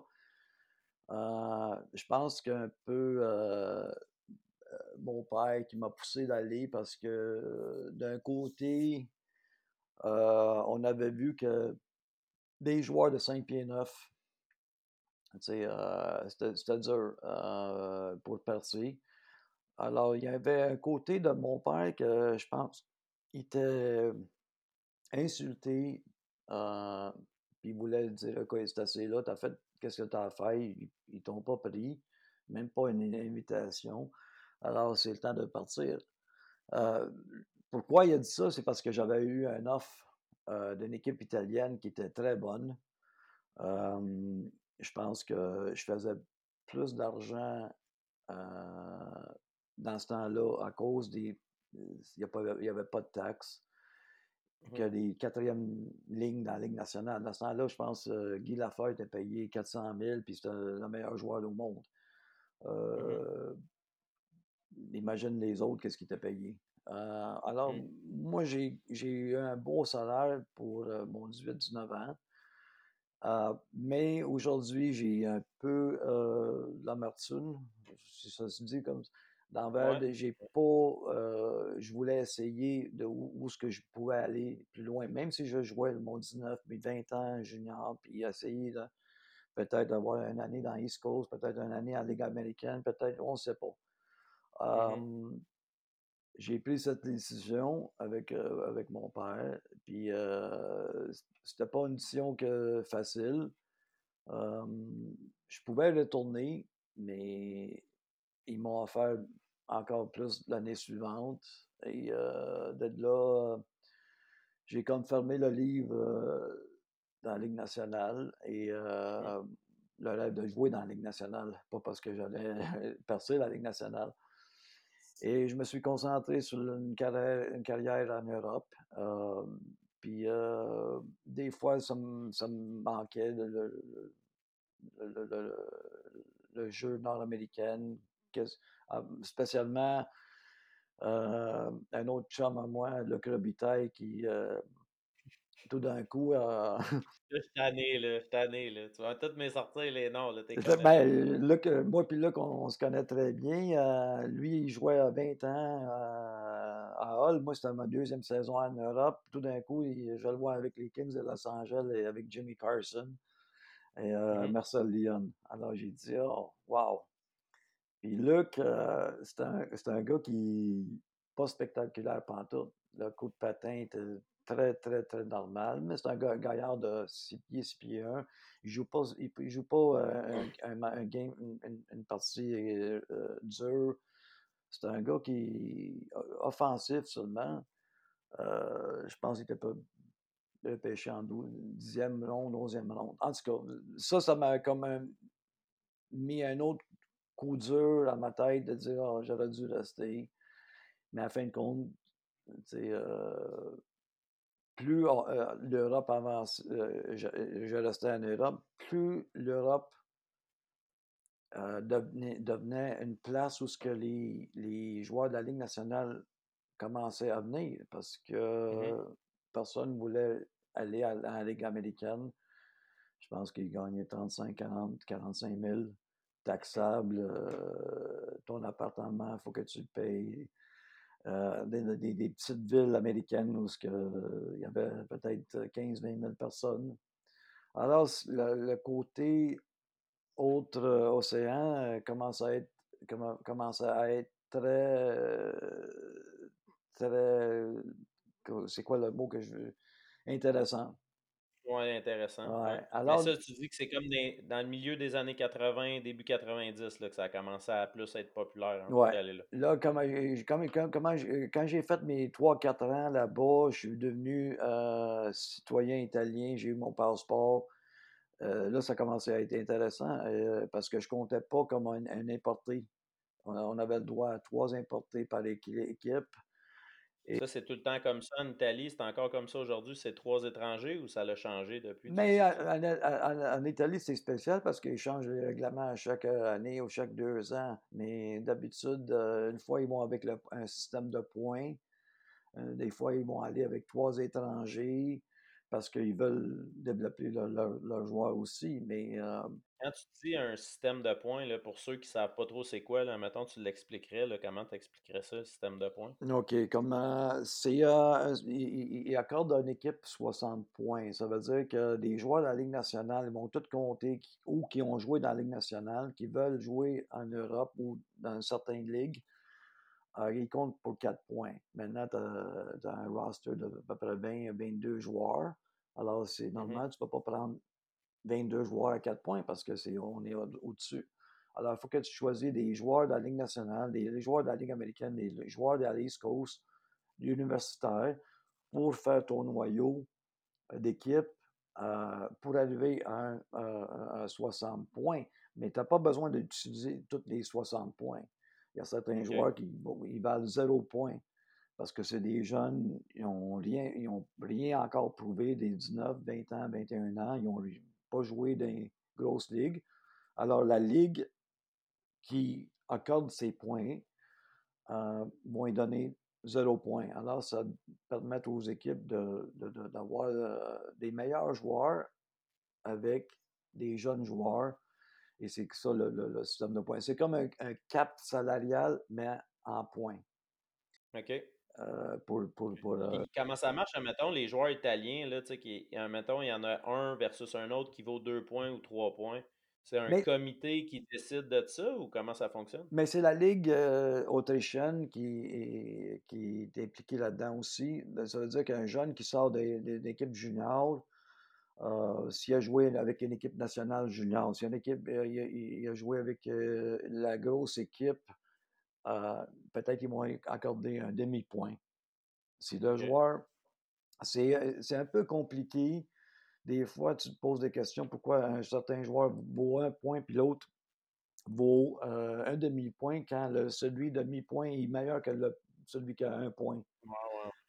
Euh, je pense qu'un peu euh, mon père qui m'a poussé d'aller parce que d'un côté, on avait vu que des joueurs de 5 pieds 9, tu sais, euh, c'était dur pour partir. Alors, il y avait un côté de mon père que je pense il était insulté, euh, puis il voulait dire OK, c'est assez là, t'as fait qu'est-ce que t'as à faire, ils, ils t'ont pas pris, même pas une invitation. Alors, c'est le temps de partir. Euh, pourquoi il a dit ça? C'est parce que j'avais eu un offre euh, d'une équipe italienne qui était très bonne. Euh, je pense que je faisais plus d'argent euh, dans ce temps-là à cause des. Il n'y avait pas de taxes que Mhm, les quatrièmes lignes dans la Ligue nationale. Dans ce temps-là, je pense que Guy Lafleur était payé 400 000 puis c'était le meilleur joueur au monde. mhm, Euh, imagine les autres, qu'est-ce qu'ils étaient payés. Euh, alors, Mmh. moi, j'ai eu un beau salaire pour euh, mon 18-19 ans. Euh, mais aujourd'hui, j'ai un peu euh, l'amertume, si ça se dit comme ça. D'envers, Ouais. j'ai pas. je voulais essayer de où, où est-ce que je pouvais aller plus loin, même si je jouais mon 19, mes 20 ans junior, puis essayer de peut-être d'avoir une année dans East Coast, peut-être une année en Ligue américaine, peut-être, on ne sait pas. Mmh j'ai pris cette décision avec, euh, avec mon père, puis euh, c'était pas une décision que facile. je pouvais retourner, mais ils m'ont offert encore plus l'année suivante. Et euh, de là, j'ai comme fermé le livre euh, dans la Ligue nationale et euh, le rêve de jouer dans la Ligue nationale, pas parce que j'allais percer la Ligue nationale. Et je me suis concentré sur une carrière, une carrière en Europe. Euh, puis euh, des fois, ça me, ça me manquait le, le, le, le jeu nord-américain, spécialement euh, un autre chum à moi, le Robitaille, qui tout d'un coup. Euh... Je suis tanné, là. Je suis tanné, là. Tu vas toutes mes sortir les noms, là. Ben, Luc, moi puis Luc, on, on, se connaît très bien. Euh, lui, il jouait à 20 ans euh, à Hull. Moi, c'était ma deuxième saison en Europe. Tout d'un coup, il, je le vois avec les Kings de Los Angeles et avec Jimmy Carson et euh, Mhm. Marcel Lyon. Alors, j'ai dit, oh, wow. Puis Luc, euh, c'est un, gars qui pas spectaculaire pantoute. Le coup de patin était très, très, très normal, mais c'est un gars, gaillard de 6 pieds, 6 pieds 1. Il joue pas, il, joue pas euh, un, game, une, partie euh, dure. C'est un gars qui offensif seulement. Je pense qu'il était pas pêché en 10e ronde, 11e ronde. En tout cas, ça, ça m'a comme un, mis un autre coup dur à ma tête de dire oh, j'aurais dû rester. Mais à fin de compte, euh, plus euh, l'Europe avance, euh, je, je, restais en Europe, plus l'Europe devenait, devenait, une place où ce que les, les, joueurs de la Ligue nationale commençaient à venir parce que Mhm. personne ne voulait aller à, à, la Ligue américaine. Je pense qu'ils gagnaient 35, 40, 45 000 taxable, euh, ton appartement, il faut que tu le payes. Euh, des, petites villes américaines où il euh, y avait peut-être 15-20 000 personnes. Alors, le, côté autre océan commence à être, commence à être très, très, c'est quoi le mot que je veux, intéressant. Intéressant. Ouais. Ouais. Alors, ça, tu dis que c'est comme des, dans le milieu des années 80, début 90, là, que ça a commencé à plus être populaire un ouais. d'aller là. Là, comment, comment, comment, quand j'ai fait mes 3-4 ans là-bas, je suis devenu euh, citoyen italien, j'ai eu mon passeport. Euh, là, ça commençait à être intéressant euh, parce que je comptais pas comme un, un importé. On, on, avait le droit à trois importés par équipe. Et... Ça, c'est tout le temps comme ça en Italie. C'est encore comme ça aujourd'hui. C'est trois étrangers ou ça l'a changé depuis? Mais en, en, en, Italie, c'est spécial parce qu'ils changent les règlements à chaque année ou chaque deux ans. Mais d'habitude, une fois, ils vont avec le, un système de points. Euh, des fois, ils vont aller avec trois étrangers parce qu'ils veulent développer leurs leur, leur joueurs aussi. Mais euh, quand tu dis un système de points, là, pour ceux qui ne savent pas trop c'est quoi, là, mettons, tu l'expliquerais, comment tu expliquerais ça, le système de points? OK. Comme euh, c'est euh, il, il, accorde à une équipe 60 points. Ça veut dire que des joueurs de la Ligue nationale ils vont tous compter qui, ou qui ont joué dans la Ligue nationale, qui veulent jouer en Europe ou dans certaines ligues. Euh, ils comptent pour 4 points. Maintenant, tu as, un roster de à peu près 20 22 joueurs. Alors, c'est normal, mm -hmm. tu ne peux pas prendre 22 joueurs à 4 points parce que c'est on est au-dessus. Alors, il faut que tu choisisses des joueurs de la Ligue nationale, des joueurs de la Ligue américaine, des joueurs de la East Coast, universitaires, pour faire ton noyau d'équipe euh, pour arriver à, à, à, 60 points. Mais tu n'as pas besoin d'utiliser tous les 60 points. Il y a certains okay. joueurs qui bon, ils valent 0 points parce que c'est des jeunes, ils n'ont rien, ils ont rien encore prouvé, des 19, 20 ans, 21 ans, ils n'ont pas joué dans les grosses ligues. Alors, la Ligue qui accorde ses points euh, vont y donner zéro point. Alors, ça permet aux équipes d'avoir de, euh, des meilleurs joueurs avec des jeunes joueurs. Et c'est ça le, système de points. C'est comme un, cap salarial, mais en points. OK. Euh, pour, pour, Comment ça marche, admettons, les joueurs italiens, là, qui, admettons, il y en a un versus un autre qui vaut deux points ou trois points. C'est un comité qui décide de ça ou comment ça fonctionne? Mais c'est la Ligue euh, autrichienne qui est, qui est impliquée là-dedans aussi. Ben, ça veut dire qu'un jeune qui sort d'équipe junior, euh, s'il a joué avec une équipe nationale junior, s'il a, une équipe, euh, il, a, joué avec la grosse équipe, peut-être qu'ils vont accorder un demi-point. Si le joueur, c'est un peu compliqué des fois, tu te poses des questions pourquoi un certain joueur vaut un point puis l'autre vaut euh, un demi-point quand le, celui demi-point est meilleur que le, celui qui a un point.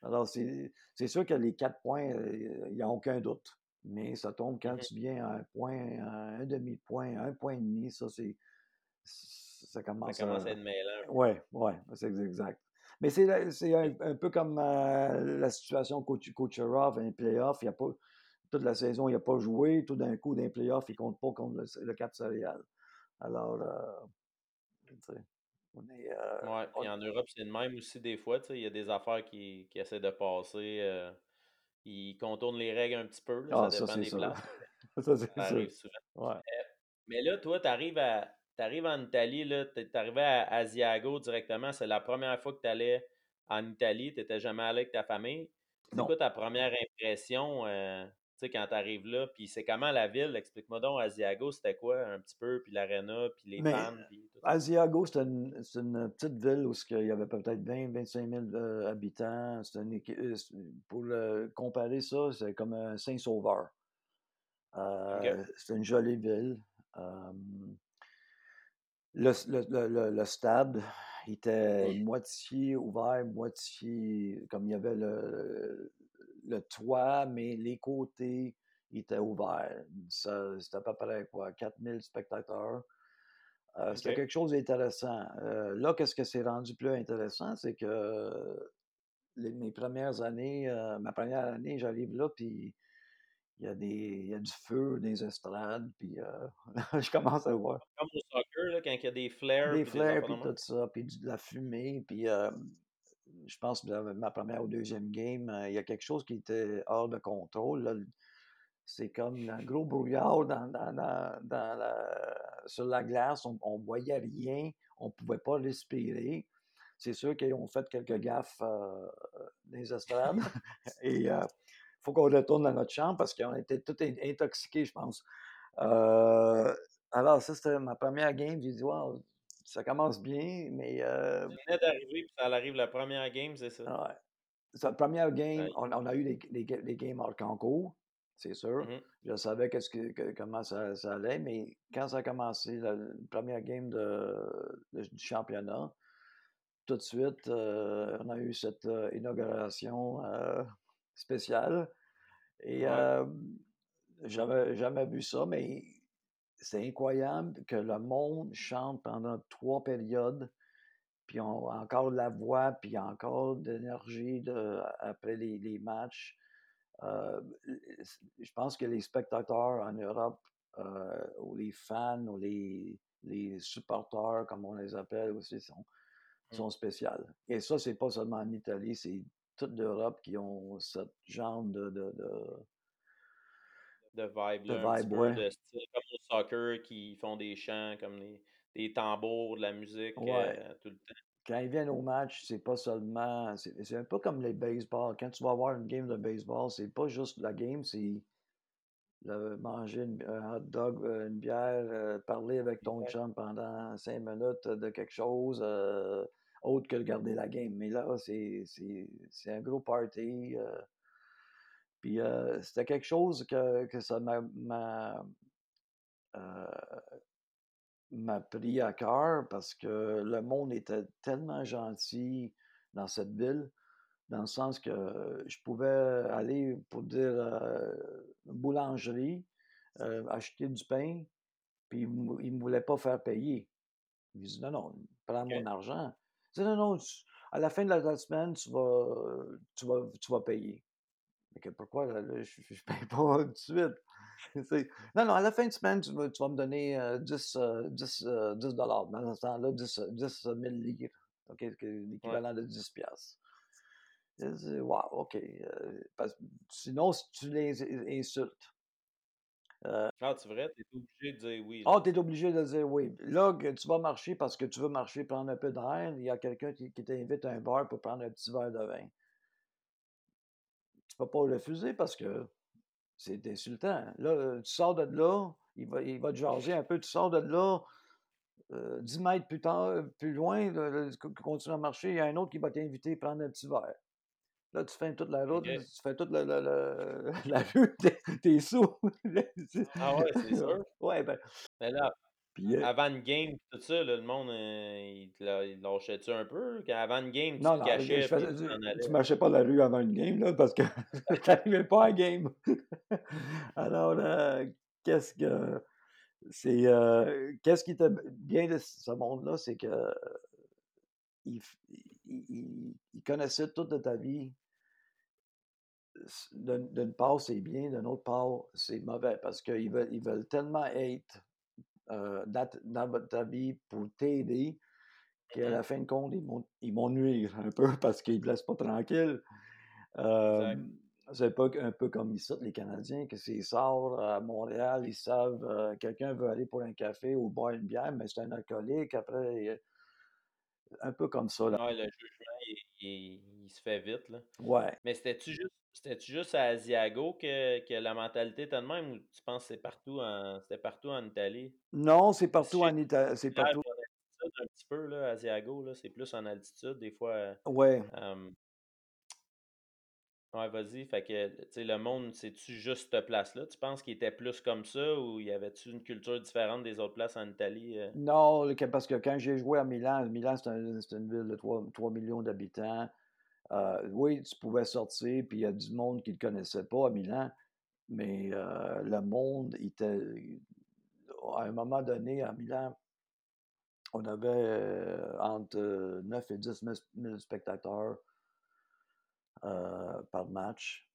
Alors, c'est sûr que les quatre points, euh, il n'y a aucun doute. Mais ça tombe quand tu viens à un point, un demi-point, un point et demi, ça, c'est. Ça commence, ça commence à, être mêlant. Oui, oui, c'est exact. Mais c'est un, un, peu comme euh, la situation coach, Kucherov, un playoff. Il a pas toute la saison, il n'a pas joué. Tout d'un coup, dans les playoffs, il ne compte pas contre le, cap salarial. Alors, euh, on est. Euh, puis en Europe, c'est le même aussi des fois. Il y a des affaires qui, qui essaient de passer. Euh, ils contournent les règles un petit peu. ah, ça, dépend des places. ça, ça arrive souvent. mais là, toi, tu arrives, à, arrives en Italie, tu es arrivé à Asiago directement. C'est la première fois que tu allais en Italie. Tu n'étais jamais allé avec ta famille. C'est quoi ta première impression? Quand tu arrives là, puis c'est comment la ville? Explique-moi donc, Asiago, c'était quoi un petit peu, puis l'aréna, puis les fans? Asiago, c'est une, une, petite ville où il y avait peut-être 20 25 000 habitants. Une, euh, pour le, comparer ça, c'est comme un Saint-Sauveur. Euh, c'est une jolie ville. le, le, le, stade était moitié ouvert, moitié comme il y avait le, le toit, mais les côtés étaient ouverts. C'était à peu près quoi, 4000 spectateurs. Euh, c'était quelque chose d'intéressant. Euh, là, qu'est-ce que c'est rendu plus intéressant? C'est que mes premières années, euh, ma première année, j'arrive là, puis il y, a des, y a du feu dans les estrades, puis je commence à voir. Comme au soccer, là, quand il y a des flares. Des flares, puis tout ça, puis de la fumée, puis je pense que ma première ou deuxième game, euh, il y a quelque chose qui était hors de contrôle. C'est comme un gros brouillard sur la glace. On ne voyait rien. On ne pouvait pas respirer. C'est sûr qu'ils ont fait quelques gaffes euh, dans les estrades. Et il euh, faut qu'on retourne dans notre chambre parce qu'on était tous intoxiqués, je pense. alors, ça, c'était ma première game. J'ai dit, wow, ça commence bien, mais. Euh, tu venais d'arriver, puis ça arrive la première game, c'est ça? Ouais. La première game, on, a eu les, les, games hors concours, c'est sûr. Mmh Je savais -ce que, comment ça, allait, mais quand ça a commencé, la, première game de, du championnat, tout de suite, euh, on a eu cette euh, inauguration spéciale. Et j'avais jamais vu ça, mais c'est incroyable que le monde chante pendant trois périodes, puis on a encore de la voix, puis encore de l'énergie après les, matchs. Euh, je pense que les spectateurs en Europe, euh, ou les fans, ou les, les supporters, comme on les appelle aussi, sont, mmh. sont spéciaux. Et ça, c'est pas seulement en Italie, c'est toute l'Europe qui ont ce genre de, de vibe, là, de, vibe, de style comme au soccer qui font des chants comme des, des tambours, de la musique euh, tout le temps. Quand ils viennent au match, c'est pas seulement. C'est un peu comme les baseball. Quand tu vas voir une game de baseball, c'est pas juste la game, c'est manger un hot dog, euh, une bière, euh, parler avec ton chum pendant cinq minutes de quelque chose autre que de garder la game. Mais là, c'est un gros party. Puis euh, c'était quelque chose que, que ça m'a euh, m'a pris à cœur parce que le monde était tellement gentil dans cette ville, dans le sens que je pouvais aller pour dire euh, boulangerie, acheter du pain, puis il ne me voulait pas faire payer. Il dit non, non, prends mon argent. Il dit: «Non, non, à la fin de la la semaine, tu vas, tu vas tu vas payer». Mais que pourquoi là là, je je paye pas tout de suite? Tu? Non, non, à la fin de semaine, tu vas tu vas me donner, heu, 10, heu, 10, heu, 10 Dans ce temps-là, 10, heu, 10 000 livres, OK? Que Ouais. l'équivalent de 10 piastres. Je dis: «Wow, OK», parce sinon, si tu les in insultes heu Ah, c'est vrai? Tu es obligé de dire oui, Ah, là? tu es obligé de dire oui. Là, tu vas marcher parce que tu veux marcher, prendre un peu d'air, il y a quelqu'un qui qui t'invite à un bar pour prendre un petit verre de vin. Peux pas refuser parce que c'est insultant. Là, tu sors de là, il va il va te jaser un peu, tu sors de là, heu, 10 mètres plus tard plus loin, tu co continues à marcher, il y a un autre qui va t'inviter à prendre un petit verre. Là, tu fais toute la route, tu fais toute le le le la rue, tu es tu es sourd. Ah ouais, c'est sûr. Ouais, ben Mais là, puis, heu avant une game, tout ça, là, le monde, heu, il te la il te lâchait-tu un peu? Qu'avant une game, tu Non, te non, je cachais je puis faisais tu t'en du tu allais? marchais pas la rue avant une game, là, parce que tu arrivais pas à game. Alors, heu, qu'est-ce que c'est, qu'est-ce qui était bien de ce monde-là, c'est que, il f il il il connaissait toute de ta vie. S d'une d'une part, c'est bien, d'une autre part, c'est mauvais parce qu'ils veulent ils veulent tellement être, heu, dans ta vie pour t'aider, qu'à la fin de compte, ils vont nuire un peu parce qu'ils te laissent pas tranquille. Hem, c'est pas un peu comme ici, les Canadiens, que s'ils sortent à Montréal, ils savent, heu, quelqu'un veut aller pour un café ou boire une bière, mais c'est un alcoolique, après, un peu comme ça, là. Ouais, le jugement, il il il se fait vite, là. Ouais. Mais c'était-tu juste juste à Asiago que que la mentalité était de même ou tu penses c'est partout en c'était partout en Italie? Non, c'est que partout en que Ita c'est partout en altitude un petit peu là, Asiago, là, c'est plus en altitude des fois, Ouais. hem Ouais, vas-y, fait que, tu sais, le monde, c'est-tu juste cette place-là, tu penses qu'il était plus comme ça ou y avait-tu une culture différente des autres places en Italie, heu? Non, que parce que quand j'ai joué à Milan, Milan, c'est un c'est une ville de trois trois millions d'habitants. Heu, oui, tu pouvais sortir, puis il y a du monde qui te connaissait pas à Milan, mais heu, le monde était à un moment donné, à Milan on avait, heu, entre 9 et 10 mille 1000 spectateurs par match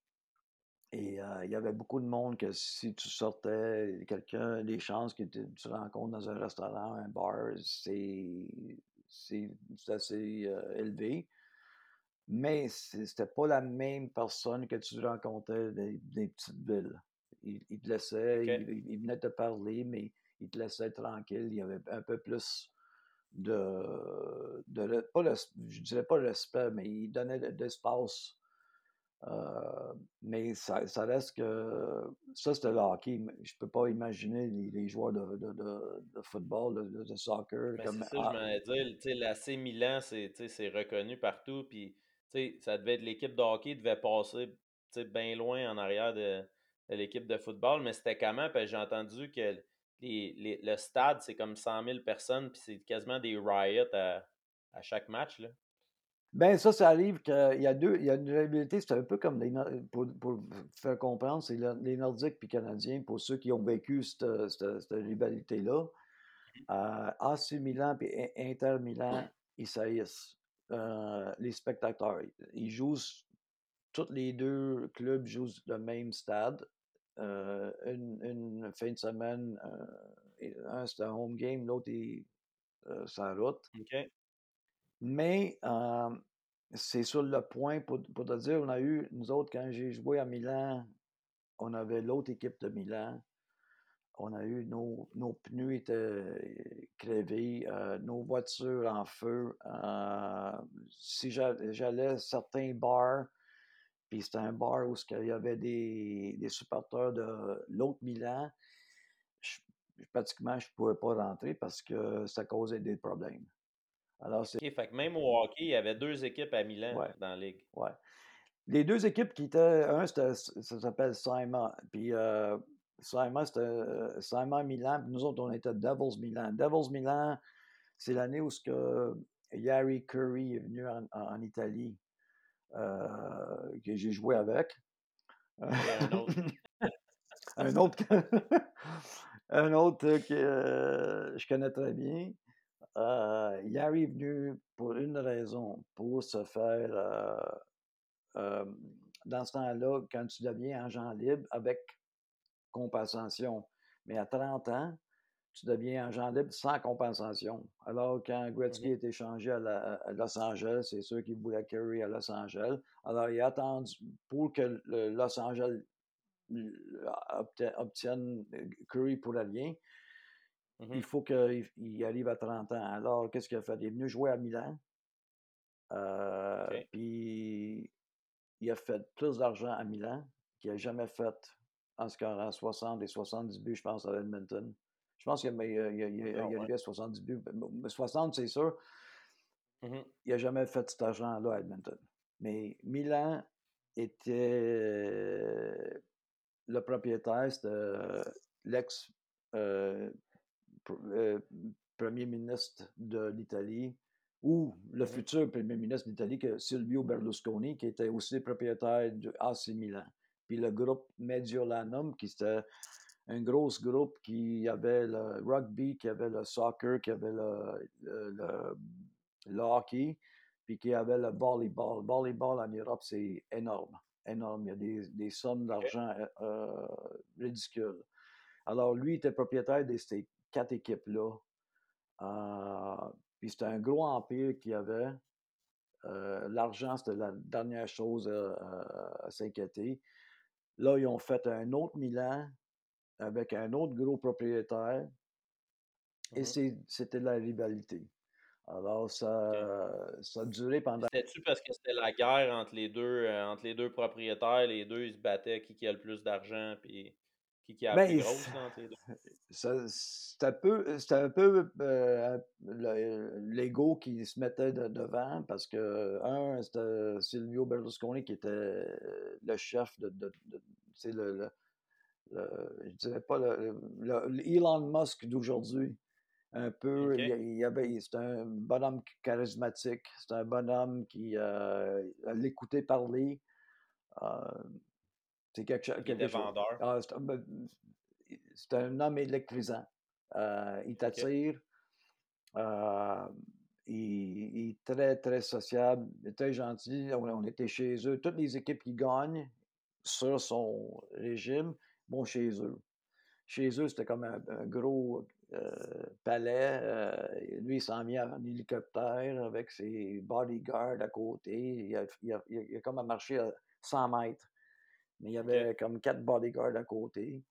et il y avait beaucoup de monde que si tu sortais, quelqu'un les chances que tu tu rencontres dans un restaurant, un bar, c'est assez, élevé. Mais c'était pas la même personne que tu rencontrais dans les dans les petites villes. Ils ils te ils ils venaient te parler, mais ils te laissaient tranquille. Il y avait un peu plus de de pas res je dirais pas respect, mais ils donnaient de l'espace. Heu, mais ça ça reste que ça, c'était le hockey, je peux pas imaginer les les joueurs de de de de football, de de soccer Mais c'est comme ça, je m'en tu sais, l'AC Milan, c'est reconnu partout puis, sais, ça devait être l'équipe de hockey devait passer, bien loin en arrière de de l'équipe de football, mais c'était comment? Parce que j'ai entendu que les les le stade, c'est comme 100 000 personnes puis c'est quasiment des riots à à chaque match, là. Ben, ça, ça arrive qu'il y a 2 il y a une rivalité, c'est un peu comme les pour pour faire comprendre, c'est le les Nordiques puis Canadiens, pour ceux qui ont vécu cette cette cette rivalité-là. Mmh mh. Heu, AC Milan puis In Inter Milan, ils s'haïssent, heu, les spectateurs. Ils jouent tous les 2 clubs jouent le même stade, heu, une une fin de semaine, et un, c'est un home game, l'autre est, la route. Mais c'est sur le point pour pour te dire, on a eu nous autres, quand j'ai joué à Milan, on avait l'autre équipe de Milan. On a eu nos nos pneus étaient crevés, heu, nos voitures en feu. Heu, si j'a j'allais certains bars, puis c'était un bar où qu'il y avait des des supporters de l'autre Milan, je pratiquement, je pouvais pas rentrer parce que ça causait des problèmes. Alors c'est fait que même au hockey, il y avait 2 équipes à Milan Ouais, dans la ligue. ouais. Les 2 équipes qui étaient un, c'était ça s'appelle Sima, puis C'était, heu, Sima Milan, puis nous autres, on était Devils Milan. Devils Milan, c'est l'année où ce que Jari Kurri est venu en en Italie, heu, que j'ai joué avec. Un autre. Un autre que un autre que je connais très bien. euh, il arrive venu pour une raison, pour se faire, euh, euh, dans ce temps-là, quand tu deviens agent libre avec compensation. Mais à 30 ans, tu deviens agent libre sans compensation. Alors, quand Gretzky Mhm. est échangé à, la- à Los Angeles, c'est sûr qu'il voulait Curry à Los Angeles. Alors, il a attendu pour que le Los Angeles obtienne euh, Curry pour l'alien. Mhm. Il faut qu'il il arrive à 30 ans. Alors, qu'est-ce qu'il a fait? Il est venu jouer à Milan. Euh. Puis, il a fait plus d'argent à Milan qu'il n'a jamais fait en scorant 60 et 70 buts, je pense, à Edmonton. Je pense qu'il a, il a- il a- il a- Ah il est ouais. arrivé à 70 buts. Mais 60, c'est sûr. Mhm. Il n'a jamais fait cet argent-là à Edmonton. Mais Milan était le propriétaire, c'était euh, l'ex euh, pr- euh, premier ministre de l'Italie ou le Mhm. futur premier ministre d'Italie, Silvio Berlusconi, qui était aussi propriétaire du AC Milan. Puis le groupe Mediolanum, qui était un gros groupe qui avait le rugby, qui avait le soccer, qui avait le, le, le- le hockey, puis qui avait le volleyball. Le volleyball en Europe, c'est énorme. Énorme. Il y a des, des sommes d'argent euh, euh, ridicules. Alors, lui était propriétaire de ces quatre équipes-là. Euh, puis c'était un gros empire qu'il avait. Euh, L'argent, c'était la dernière chose à, à- à s'inquiéter. Là, ils ont fait un autre Milan avec un autre gros propriétaire. Et c'est- c'était la rivalité. Alors, ça, ça a duré pendant. C'était-tu parce que c'était la guerre entre les deux, euh, entre les deux propriétaires, les deux ils se battaient qui, qui a le plus d'argent, puis qui, qui a Ben, plus grosse entre les deux? C'était un peu, c'était un peu euh, le- l'ego qui se mettait de- devant parce que, un, c'était Silvio Berlusconi qui était le chef de. de, de- c'est le, le- le- je dirais pas le, Elon Musk d'aujourd'hui. Un peu, il, y avait, c'est un bonhomme charismatique, c'est un bonhomme qui euh, l'écoutait parler. euh, c'est quelque, chose. vendeur. Ah, c'est un, ben, c'est un homme électrisant. Euh, il t'attire. euh, il, il est très, très sociable, il est très gentil. On, on était chez eux. Toutes les équipes qui gagnent sur son régime vont chez eux. Chez eux, c'était comme un, un gros euh, palais. lui, il s'en vient en hélicoptère avec ses bodyguards à côté. Il a, il a- il a- il a comme à marcher à 100 mètres. Mais il y avait comme quatre bodyguards à côté.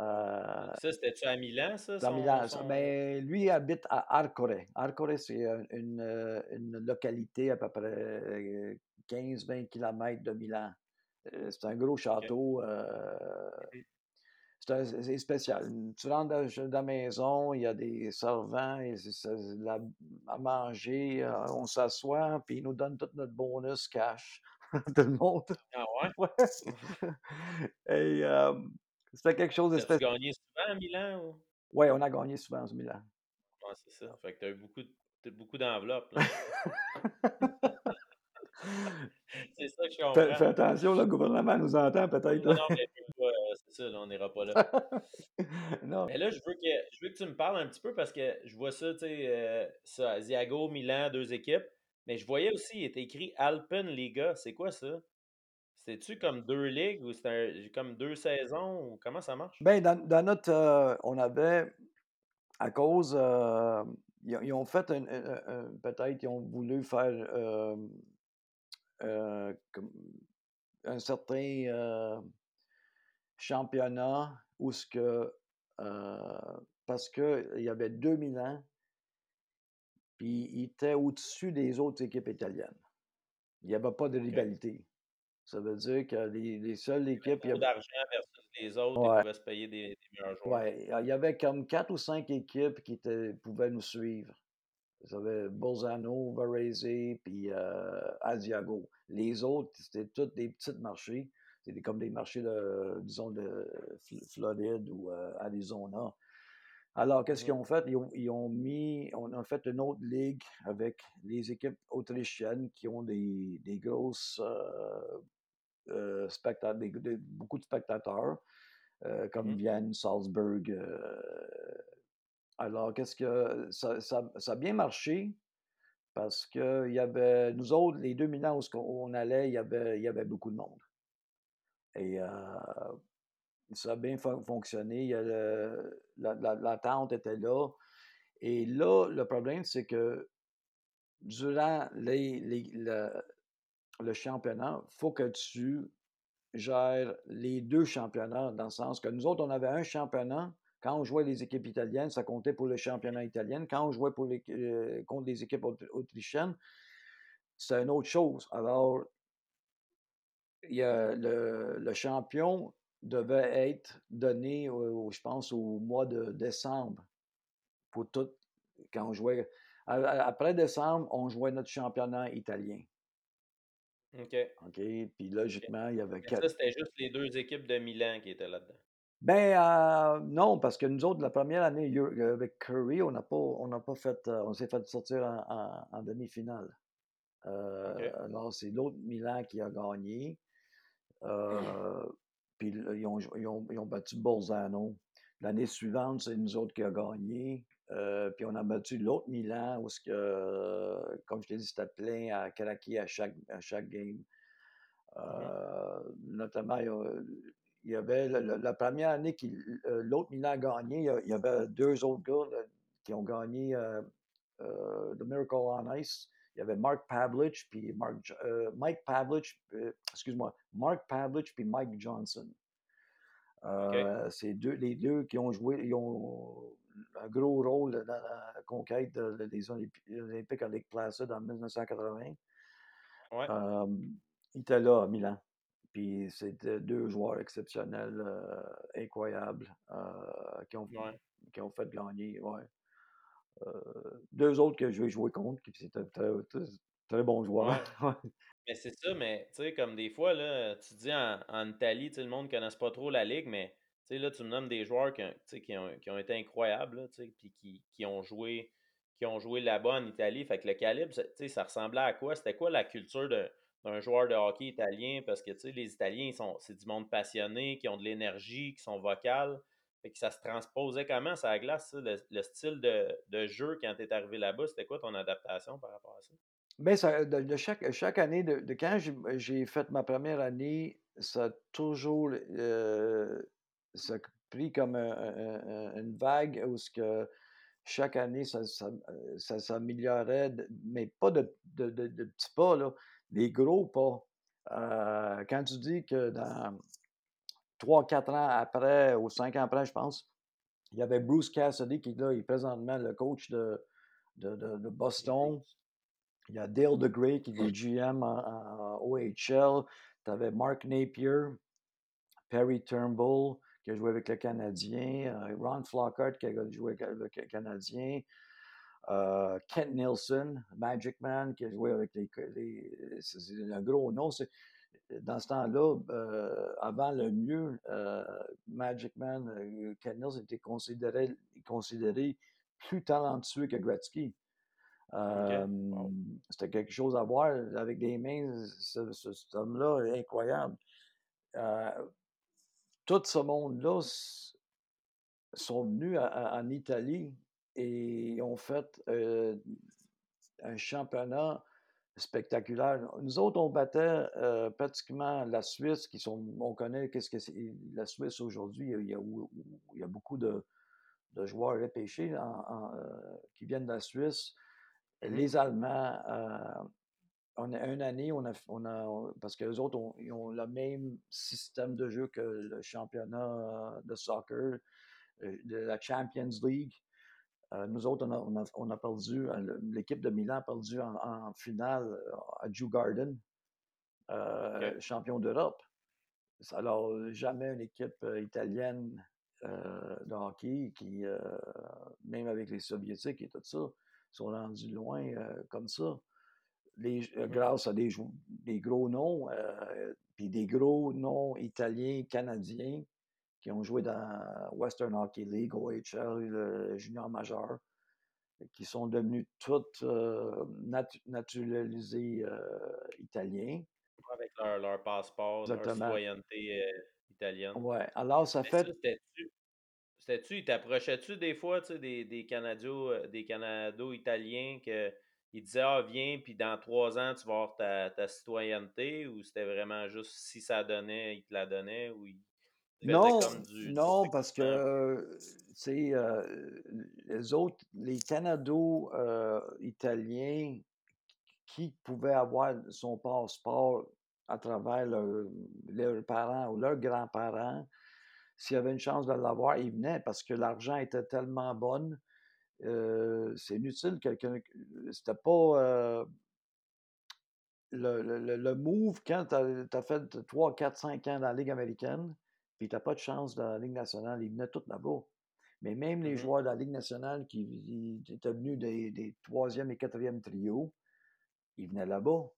Euh, Ça, c'était-tu à Milan, ça, dans son, Milan. ça. son... Ben, lui il habite à Arcore. Arcore, c'est un- une, euh, une localité à peu près euh, 15-20 km de Milan. Euh, C'est un gros château. euh, c'est spécial. Tu rentres dans, la maison, il y a des servants, et la- à manger, euh, on s'assoit, puis ils nous donnent tout notre bonus cash. Tout le monde. Ah ouais? Ouais. Et euh, c'était quelque chose de spécial. gagné souvent à Milan? Ou... Oui, on a gagné souvent ce Milan. C'est ça. Fait que t'as eu beaucoup, beaucoup d'enveloppes, là. C'est ça que je Fais, comprends. fais attention, le gouvernement nous entend peut-être. Non, non, mais euh, c'est ça, là, on n'ira pas là. non. Mais là, je veux, que, je veux que tu me parles un petit peu parce que je vois ça, tu sais, euh, ça, Ziago, Milan, deux équipes. Mais je voyais aussi, il était écrit Alpenliga. C'est quoi ça? C'est-tu comme deux ligues ou c'est comme deux saisons comment ça marche? Ben, dans, dans notre. euh, on avait, à cause. euh, ils, ont- fait un. Peut-être ils ont voulu faire. euh, un certain championnat où ce que. parce qu'il y avait 2000 ans, puis il était au-dessus des autres équipes italiennes. Il n'y avait pas de rivalité. Ça veut dire que les, les seules équipes. il y avait- d'argent versus les autres, ils Ouais. pouvaient se payer des, des meilleurs joueurs. Ouais, il y avait comme quatre ou cinq équipes qui étaient- pouvaient nous suivre. Vous avez Bolzano, Varese, puis euh, Asiago. Les autres, c'était tous des petits marchés. C'était comme des marchés, de, disons, de Fl- Floride ou euh, Arizona. Alors, qu'est-ce qu'ils ont fait? Ils ont, ils ont mis, on a fait une autre ligue avec les équipes autrichiennes qui ont des, des grosses euh, euh, spectateurs, des- des- beaucoup de spectateurs, euh, comme. Vienne, Salzburg, Alors, qu'est-ce que ça ça ça a bien marché parce qu'il y avait nous autres, les 2 Milan où on allait, il y avait il y avait beaucoup de monde et ça a bien fon fonctionné. Il la était là et là, le problème, c'est que durant les les le championnat, faut que tu gères les 2 championnats dans le sens que nous autres, on avait un championnat. Quand on jouait les équipes italiennes, ça comptait pour le championnat italien. Quand on jouait heu, contre les équipes autr autrichiennes, c'est une autre chose. Alors il y a le le champion devait être donné au je pense au mois de décembre pour tout quand on jouait après décembre, on jouait notre championnat italien. OK. OK, puis logiquement, il y avait Mais ça, 4 c'était juste les 2 équipes de Milan qui étaient là-dedans? Ben, heu, non, parce que nous autres, la 1re année, Ur avec Curry, on n'a pas on n'a pas fait, heu, on s'est fait sortir en en en demi-finale. Alors c'est l'autre Milan qui a gagné. Heu, puis là, ils ont ils ont ils ont battu Bolzano. L'année suivante, c'est nous autres qui a gagné, heu, puis on a battu l'autre Milan où ce que, comme je t'ai dit, c'était plein à craquer à chaque à chaque game. Notamment, il y avait la 1re année qui heu, l'autre Milan a gagné, il y avait 2 autres gars là qui ont gagné, The Miracle on Ice. Il y avait Mark Pavelich puis Mark heu, Mike heu, excuse-moi, Mark puis Mike Johnson. Heu, c'est 2 les 2 qui ont joué ils ont un gros rôle dans la conquête de des olympi olympiques à Lake Placid en 1980. Ouais. Hem, ils étaient là à Milan, puis c'était 2 joueurs exceptionnels, incroyables, qui ont Ouais. qui ont fait gagner, ouais. Heu, 2 autres que j'ai joué contre, qui c'était très très très bons joueurs, Ouais. ouais. Mais c'est ça, mais tu sais, comme des fois là, tu dis en en Italie, le monde connaisse pas trop la ligue, mais tu sais, là, tu me nommes des joueurs qui qui ont qui ont été incroyables puis qui qui ont joué qui ont joué là-bas en Italie. Fait que le calibre, ça tu sais, ça ressemblait à quoi? C'était quoi la culture d'un joueur de hockey italien? Parce que, tu sais, les Italiens, c'est du monde passionné, qui ont de l'énergie, qui sont vocales. Fait que ça se transposait comment la glace ça, le le style de de jeu quand tu es arrivé là-bas? C'était quoi ton adaptation par rapport à ça? Ben ça de chaque chaque année de de quand j'ai fait ma 1re année, ça a toujours, heu, ça pris comme un un un une vague où ce que chaque année ça ça, ça s'améliorait mais pas de de petits pas là, des gros pas. Heu, quand tu dis que dans 3-4 ans après ou 5 ans après, je pense, il y avait Bruce Cassidy qui là, est présentement le coach de de de de mh. Boston. Il y a Dale DeGray qui est GM en en OHL. Tu avais Mark Napier, Perry Turnbull qui a joué avec le Canadien, heu, Ron Flockhart qui a joué avec le Canadien, heu, Kent Nilsson, Magic Man qui a joué avec les les c'est un gros nom, c'est dans ce temps-là, heu, avant le mieux, heu, Magic Man, Kent Nilsson était considéré considéré plus talentueux que Gretzky. Wow. C'était quelque chose à voir avec des mains, ce ce cet homme-là est incroyable. Tout ce monde-là sont venus à à en Italie et ont fait, un championnat spectaculaire. Nous autres, on battait, heu, pratiquement la Suisse qui sont on connaît qu'est-ce que c'est la Suisse aujourd'hui, il y a il y beaucoup de de joueurs repêchés en en, heu, qui viennent de la Suisse. Mmh mh. Les Allemands, heu, on a une année, on a f on a parce qu'eux autres ont ils ont le même système de jeu que le championnat de soccer, de la Champions League. Heu, nous autres, on a on a on a perdu, le l'équipe de Milan a perdu en en finale à Djurgården, heu, OK. champion d'Europe. Alors jamais une équipe, italienne, de hockey qui, même avec les Soviétiques et tout ça, sont rendus loin, comme ça. Les Mmh mh. grâce à des gros noms, puis des gros noms italiens, canadiens qui ont joué dans Western Hockey League, OHL, junior majeur, qui sont devenus toutes, heu, natu naturalisés, heu, italiens. Avec leur leur passeport, leur citoyenneté, heu, italienne. Ouais, alors ça Mais fait c'était-tu t'approchait-tu des fois, des, des euh, des Canado-Italiens que il disait Ah, viens, puis dans trois ans, tu vas avoir ta, ta citoyenneté, ou c'était vraiment juste si ça donnait, il te la donnait, ou il faisait Non, du non, parce que, c'est les autres, les Canado-italiens qui pouvaient avoir son passeport à travers leur- leurs parents ou leurs grands-parents, s'il y avait une chance de l'avoir, ils venaient parce que l'argent était tellement bon. euh, c'est inutile, quelqu'un. C'était pas. euh, le, le, le- le move, quand tu as, fait 3, 4, 5 ans dans la Ligue américaine, puis tu n'as pas de chance dans la Ligue nationale, ils venaient tous là-bas. Mais même les Mhm, joueurs de la Ligue nationale qui étaient venus des, des troisième et quatrième trios, ils venaient là-bas.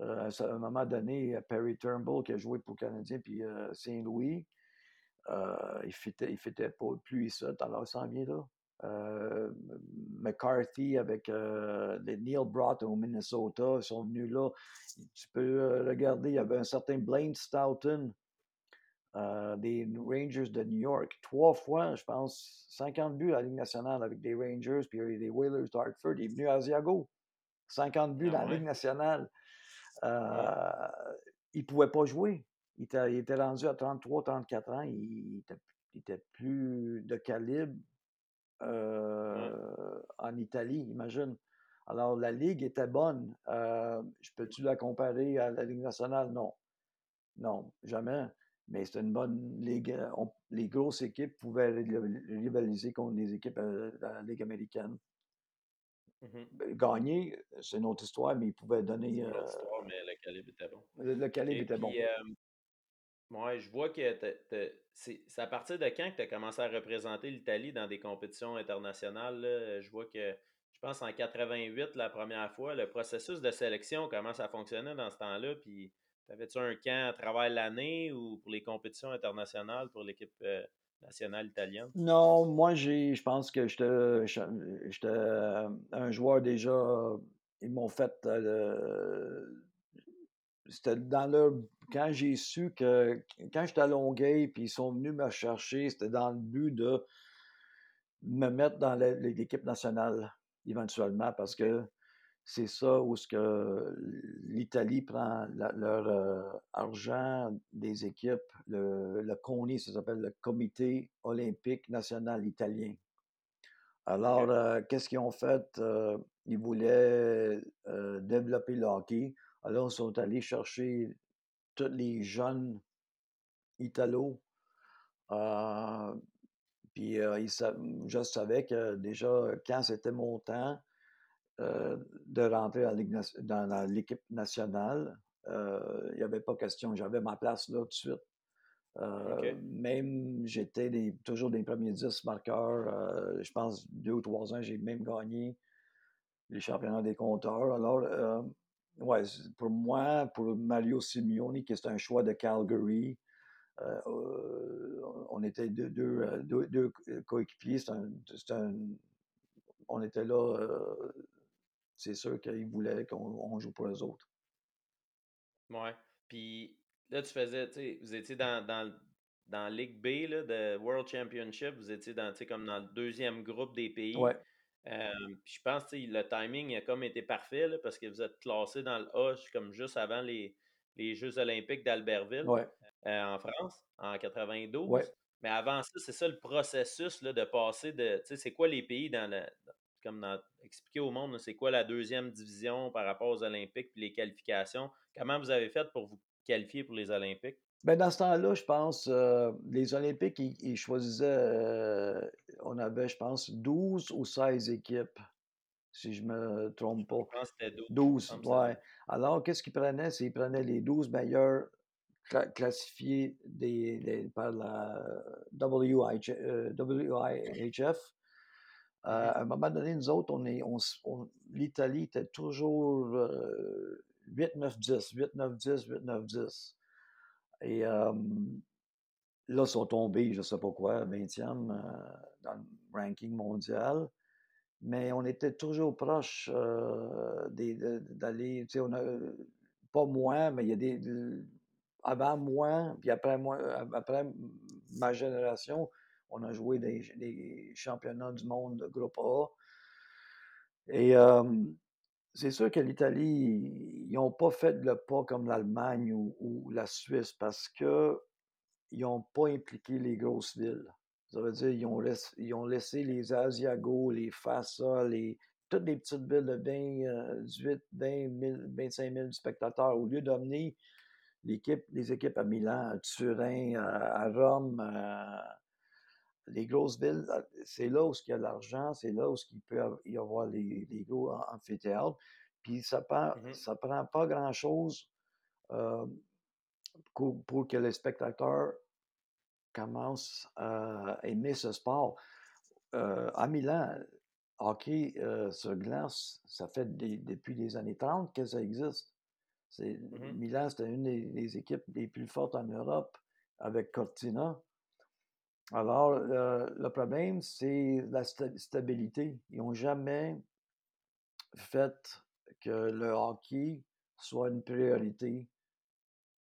Euh, à un moment donné, Perry Turnbull, qui a joué pour le Canadien, puis euh, Saint-Louis, euh, il ne fitait, pas plus ça, alors il s'en vient là. Euh, McCarthy avec euh, les Neil Brott au Minnesota, ils sont venus là. Tu peux euh, regarder, il y avait un certain Blaine Stoughton euh, des Rangers de New York. Trois fois, je pense, 50 buts à la Ligue nationale avec des Rangers, puis les Whalers d'Hartford. Il est venu à Asiago. 50 buts Ah dans la Ligue nationale. Euh, il ne pouvait pas jouer. Il était, il était rendu à 33, 34 ans. Il était, il était plus de calibre Ouais. euh, en Italie, imagine. Alors, la Ligue était bonne. Je peux-tu la comparer à la Ligue nationale? Non. Non, jamais. Mais c'était une bonne ligue. Euh, on- les grosses équipes pouvaient ri- rivaliser contre les équipes euh, de la Ligue américaine. Mhm. Ben, Gagner, c'est une autre histoire, mais ils pouvaient donner. C'est une euh, autre histoire, mais le calibre était bon. le, calibre était bon. Euh, ouais, je vois que c'est c'est à partir de quand que tu as commencé à représenter l'Italie dans des compétitions internationales? là? Je vois que, je pense en 88, la première fois, le processus de sélection, comment ça fonctionnait dans ce temps-là? Puis, t'avais-tu un camp à travers l'année ou pour les compétitions internationales pour l'équipe euh, nationale italienne? Non, moi, j'ai, je pense que j'étais un joueur déjà. Ils m'ont fait. euh, c'était dans leur. Quand j'ai su que. Quand j'étais à Longueuil, puis ils sont venus me chercher, c'était dans le but de me mettre dans l'équipe nationale éventuellement, parce que c'est ça où ce que l'Italie prend la- leur euh, argent des équipes, le, le CONI, ça s'appelle le Comité olympique national italien. Alors, euh, qu'est-ce qu'ils ont fait? Euh, ils voulaient développer le hockey. Alors, ils sont allés chercher tous les jeunes Italos. euh, puis, ils je savais que déjà, quand c'était mon temps, de rentrer dans l'équipe nationale. Euh, Il n'y avait pas question. J'avais ma place là tout de suite. Euh, même j'étais des- toujours des premiers 10 marqueurs. Euh, je pense deux ou trois ans, j'ai même gagné les championnats des compteurs. Alors, euh, ouais, pour moi, pour Mario Simeone, qui est un choix de Calgary, euh, euh, on était deux, deux, euh, deux- deux coéquipiers. C'est un- un- on était là euh, c'est sûr qu'ils voulaient qu'on on joue pour eux autres. Ouais. Puis là, tu faisais, tu sais, vous étiez dans, dans, dans Ligue B là, de World Championship, vous étiez dans, tu sais, comme dans le deuxième groupe des pays. Ouais, Euh, je pense que le timing a comme été parfait là, parce que vous êtes classé dans le A comme juste avant les, les Jeux olympiques d'Albertville ouais, euh, en France en ouais. 92. Mais avant ça, c'est ça le processus là, de passer de. Tu sais, c'est quoi les pays dans le. Comme dans, expliquer au monde, c'est quoi la deuxième division par rapport aux Olympiques puis les qualifications. Comment vous avez fait pour vous qualifier pour les Olympiques? Ben, dans ce temps-là, je pense, euh, les Olympiques, ils, ils choisissaient, euh, on avait, je pense, 12 ou 16 équipes, si je me trompe pas. Je pense que c'était 12. Il me 12, semble que c'était ouais. 12. Alors, qu'est-ce qu'ils prenaient? C'est qu'ils prenaient les 12 meilleurs cla- classifiés des, des- par la WIH, euh, WIHF. Euh, Mhm. à un moment donné, nous autres, on on on- l'Italie était toujours euh, 8, 9, 10, 8, 9, 10, 8, 9, 10. Et euh, là, ils sont tombés, je ne sais pas quoi, 20e euh, dans le ranking mondial. Mais on était toujours proche euh, d'aller, tu sais, on a, pas moi, mais il y a des, de- avant moi, puis après moi, après ma génération, On a joué des, championnats du monde de groupe A. Et euh, c'est sûr que l'Italie, ils n'ont pas fait le pas comme l'Allemagne ou, la Suisse parce qu'ils n'ont pas impliqué les grosses villes. Ça veut dire qu'ils ont, laissé, ils ont laissé les Asiagos, les Fassa, toutes les petites villes de 20, 18, 20 25 000 spectateurs, au lieu d'amener les équipes à Milan, à Turin, à, Rome, les grosses villes, c'est là où il y a de l'argent, c'est là où il peut y avoir les, les gros amphithéâtres. Puis ça prend, mmh ça prend pas grand-chose pour, que les spectateurs commencent à aimer ce sport. à Milan, hockey sur glace, ça fait depuis les années 30 que ça existe. Mmh Milan, c'était une des, équipes les plus fortes en Europe avec Cortina. Alors, le problème, c'est la stabilité. Ils n'ont jamais fait que le hockey soit une priorité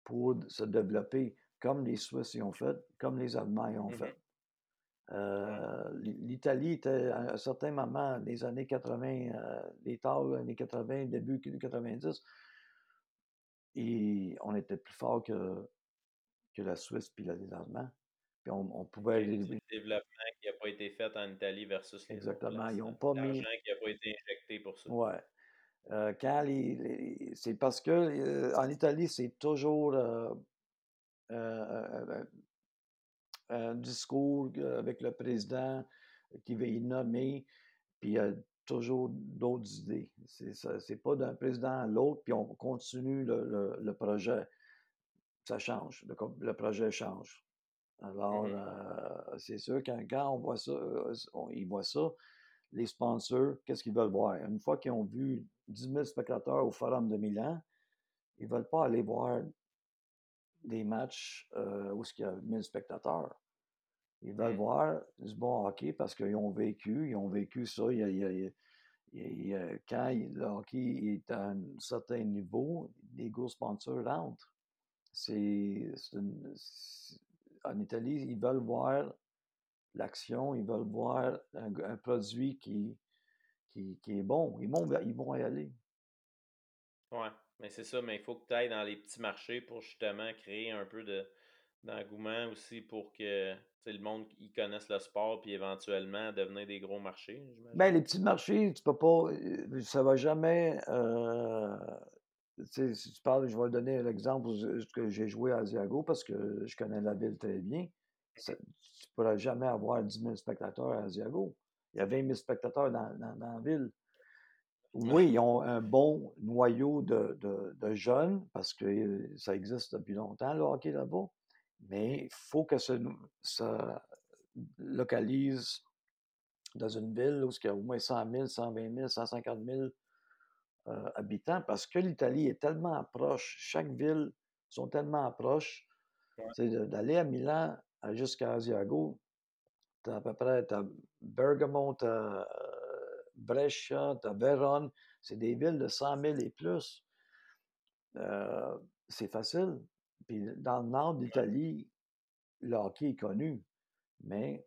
pour se développer, comme les Suisses y ont fait, comme les Allemands y ont mmh fait. Euh, L'Italie était à un certain moment, les années 80, euh, les tard, années 80, début 90, et on était plus fort que, que la Suisse puis les Allemands. Puis on, pouvait. C'est le développement qui n'a pas été fait en Italie versus les Exactement. Ils n'ont pas mis. L'argent qui n'a pas été injecté pour ça. Ouais. Euh, quand les, c'est parce que en Italie, c'est toujours un discours avec le président qui va y nommer, puis il y a toujours d'autres idées. C'est pas d'un président à l'autre, puis on continue le, projet. Ça change, le, projet change. Alors, mmh euh, c'est sûr qu'un quand on voit ça, euh, ils voient ça, les sponsors, qu'est-ce qu'ils veulent voir? Une fois qu'ils ont vu 10 000 spectateurs au Forum de Milan, ils ne veulent pas aller voir des matchs euh, où il y a 1000 spectateurs. Ils veulent mmh. voir du bon hockey parce qu'ils ont vécu, ils ont vécu ça. Il y a, quand le hockey est à un certain niveau, les gros sponsors rentrent. C'est, en Italie, ils veulent voir l'action, ils veulent voir un, produit qui, qui, est bon. Ils vont, ils vont y aller. Oui, mais c'est ça, mais il faut que tu ailles dans les petits marchés pour justement créer un peu de, d'engouement aussi pour que le monde y connaisse le sport puis éventuellement devenir des gros marchés. Ben, les petits marchés, tu peux pas. Euh, ça va jamais. Euh, si tu parles, je vais donner l'exemple que j'ai joué à Asiago parce que je connais la ville très bien. tu ne pourras jamais avoir 10 000 spectateurs à Asiago. Il y a 20 000 spectateurs dans, dans, la ville. Oui, ils ont un bon noyau de, de, jeunes parce que euh, ça existe depuis longtemps, le hockey là-bas. Mais il faut que ça, ça, localise dans une ville où il y a au moins 100 000, 120 000, 150 000 habitants parce que l'Italie est tellement proche, chaque ville sont tellement proches. D'aller à Milan jusqu'à Asiago, tu as à peu près as Bergamo, tu as Brescia, tu as Vérone, c'est des villes de 100 000 et plus. Euh, c'est facile. Puis dans le nord d'Italie, le hockey est connu, mais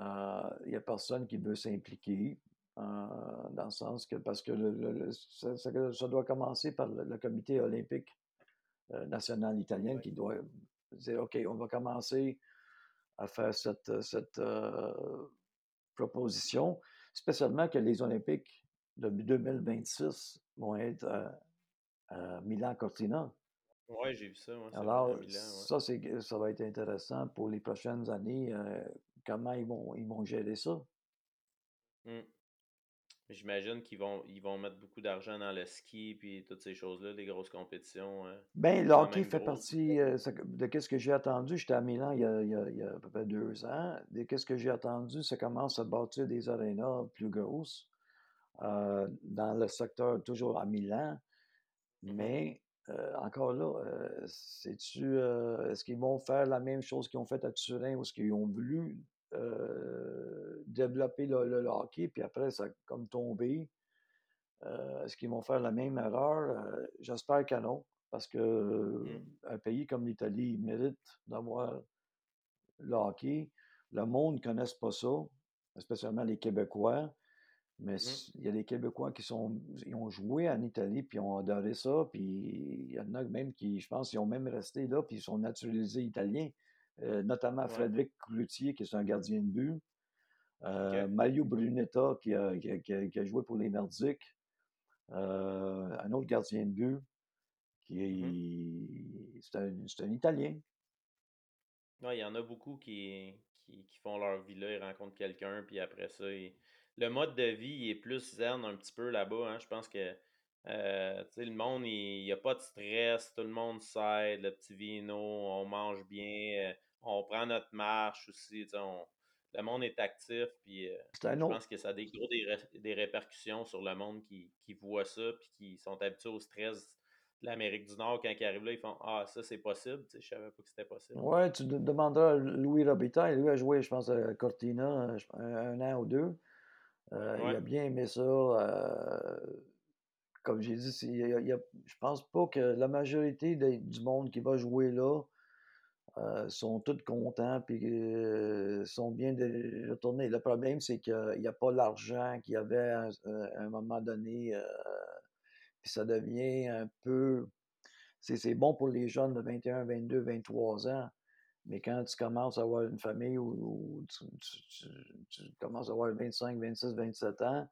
euh, il n'y a personne qui veut s'impliquer. Euh, dans le sens que, parce que ça, doit commencer par le, comité olympique euh, national italien qui doit dire, OK, on va commencer à faire cette, cette proposition, spécialement que les Olympiques de 2026 vont être à Milan-Cortina. Oui, j'ai vu ça. Alors, ça, c'est, ça va être intéressant pour les prochaines années, euh, comment ils vont, ils vont gérer ça. Mmh. J'imagine qu'ils vont, ils vont mettre beaucoup d'argent dans le ski puis toutes ces choses-là, les grosses compétitions. Hein. Ben, le hockey fait partie euh, de ce que j'ai attendu. J'étais à Milan il y, a, il, y a, à peu près deux ans. De ce que j'ai attendu, ça commence à bâtir des arénas plus grosses euh, dans le secteur toujours à Milan. Mmh Mais euh, encore là, tu euh, est-ce qu'ils vont faire la même chose qu'ils ont fait à Turin ou est-ce qu'ils ont voulu développer le, hockey, puis après, ça a comme tombé? est-ce qu'ils vont faire la même erreur? J'espère que non, parce que mmh. un pays comme l'Italie mérite d'avoir le hockey. le monde ne connaisse pas ça, spécialement les Québécois. Mais Mmh il y a des Québécois qui sont, ils ont joué en Italie, puis ont adoré ça. Puis il y en a même qui, je pense, ils ont même resté là, puis ils sont naturalisés italiens. Euh, notamment Ouais. Frédéric Cloutier, qui est un gardien de but. Euh. Mario Brunetta, qui a, qui a- qui a- qui a joué pour les Nordiques. Euh, un autre gardien de but, qui Mmh est, c'est un, c'est un Italien. Ouais, il y en a beaucoup qui, qui, qui font leur vie là, ils rencontrent quelqu'un, puis après ça, ils- le mode de vie il est plus zen un petit peu là-bas. hein. Je pense que euh, le monde, il n'y a pas de stress, tout le monde s'aide, le petit vino, on mange bien, on prend notre marche aussi. on- le monde est actif, puis euh, je autre. pense que ça a des gros des, ré- des répercussions sur le monde qui, qui voit ça, puis qui sont habitués au stress de l'Amérique du Nord. Quand ils arrivent là, ils font Ah, ça c'est possible. Tu sais, je savais pas que c'était possible. Ouais, tu de- demanderas à Louis Robitaille. Lui a joué, je pense, à Cortina un, un an ou deux. Euh, il a bien aimé ça. euh, comme j'ai dit, il y a- il y a- je pense pas que la majorité du monde qui va jouer là euh, sont tous contents puis euh, sont bien de retourner. Le problème, c'est qu'il n'y a pas l'argent qu'il y avait à, un- à un moment donné. euh, puis ça devient un peu. C'est bon pour les jeunes de 21, 22, 23 ans. Mais quand tu commences à avoir une famille où tu, tu- tu- tu commences à avoir 25, 26, 27 ans,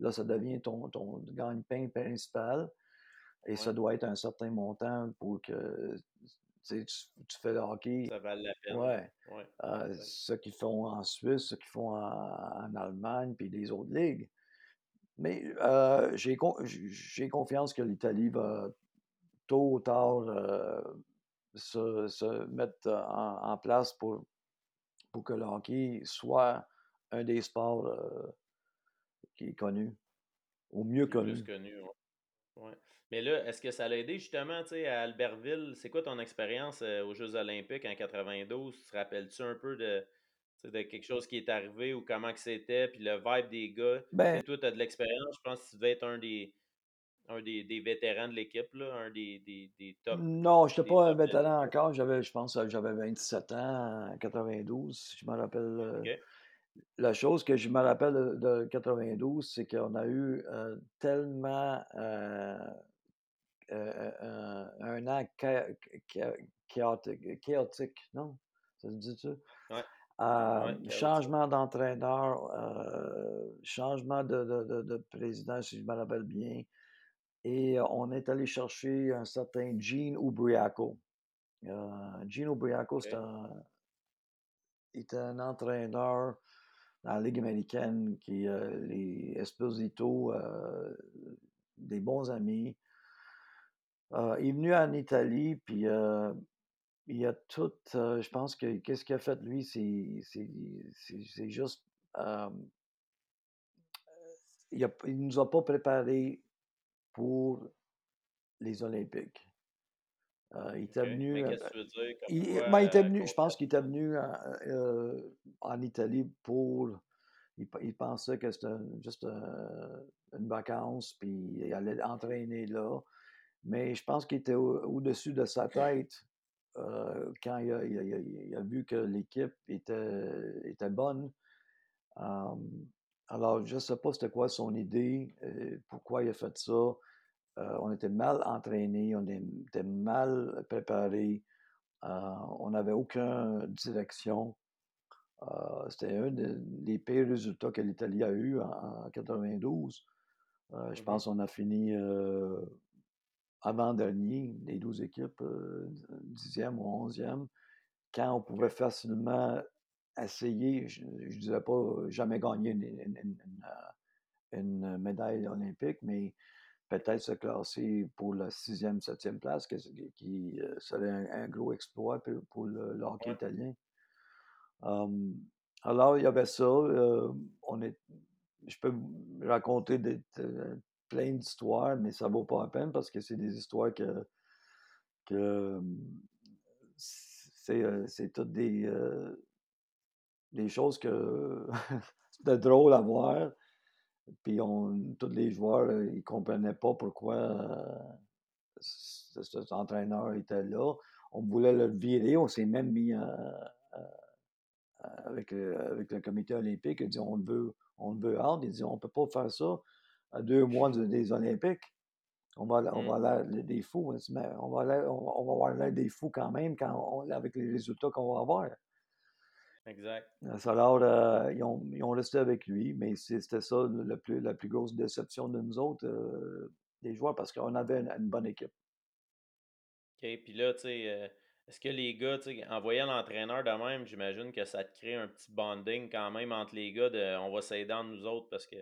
là, ça devient ton, ton gagne-pain principal. Et ça doit être un certain montant pour que tu, fais le hockey. Ça vale la peine. Ouais. Ouais. Euh, exact. ce qu'ils font en Suisse, ce qu'ils font en, en Allemagne, puis les autres ligues. Mais euh, j'ai con- j'ai confiance que l'Italie va tôt ou tard euh, se, se mettre en, en place pour, pour que le hockey soit un des sports qui est connu, au mieux plus connu. connu. ouais. Ouais. Mais là, est-ce que ça l'a aidé justement, à Albertville? C'est quoi ton expérience euh, aux Jeux Olympiques en 92? Tu te rappelles-tu un peu de, de quelque chose qui est arrivé ou comment que c'était, puis le vibe des gars? Ben, toi, tu as de l'expérience, je pense que tu devais être un des, un des, des vétérans de l'équipe, là, un des, des, des top, non, je n'étais pas un de vétéran encore. J'avais, je pense, que j'avais 27 ans en 92, si je me rappelle. euh? La chose que je me rappelle de, de 92, c'est qu'on a eu euh, tellement euh, un, un an cha- cha- chaotique, non? Ça se dit ça? Ouais. Euh, Ouais, changement d'entraîneur, euh, changement de, de- de- de président, si je me rappelle bien. Et euh, on est allé chercher un certain Gene Ubriaco. Euh, Gene Ubriaco, OK? c'est un, était un entraîneur dans la Ligue américaine qui les Esposito, des bons amis. Euh, il est venu en Italie, puis euh, il a tout. euh, je pense que qu'est-ce qu'il a fait lui, c'est c'est- c'est- c'est juste. euh, il, a- il nous a pas préparés pour les Olympiques. Euh, il était venu. Mais qu'est-ce que tu veux dire? Comme il, quoi, ben, il était à venu, je pense qu'il était venu euh, en Italie pour. Il, il pensait que c'était juste un- une vacance, puis il allait entraîner là. Mais je pense qu'il était au- au-dessus de sa tête euh, quand il a, il a- il a- il a vu que l'équipe était, était bonne. Euh, alors, je ne sais pas c'était quoi son idée, euh, pourquoi il a fait ça. Euh, on était mal entraînés, on était mal préparés, on n'avait aucune direction. C'était un de- des pires résultats que l'Italie a eu en, en 92. Euh, je Mhm. pense qu'on a fini avant-dernier, les 12 équipes, euh, 10e ou 11e, quand on pouvait facilement essayer, je ne dirais pas euh, jamais gagner une, une- une- une, une médaille olympique, mais peut-être se classer pour la sixième, septième place, qui euh, serait un, un gros exploit pour, pour le, le hockey italien. Um, alors, il y avait ça. euh, on est, je peux vous raconter des, plein d'histoires, mais ça vaut pas la peine parce que c'est des histoires que, c'est, euh, c'est toutes des, euh, des choses que c'était drôle à voir. Puis on, tous les joueurs, ils comprenaient pas pourquoi euh, cet entraîneur était là. On voulait le virer, on s'est même mis avec, le, avec le comité olympique. Il dit on le veut, on le veut. Il dit on ne peut pas faire ça à deux mois des Olympiques. On va, on va Mmh. l'air des fous. Mais on va, on, on va avoir l'air des fous quand même quand on- avec les résultats qu'on va avoir. Exact. Alors, euh, ils, ont, ils ont resté avec lui, mais c'était ça le plus, la plus grosse déception de nous autres, euh, des joueurs, parce qu'on avait une, une bonne équipe. OK, puis là, tu sais, euh, est-ce que les gars, en voyant l'entraîneur de même, j'imagine que ça te crée un petit bonding quand même entre les gars de on va s'aider entre nous autres parce que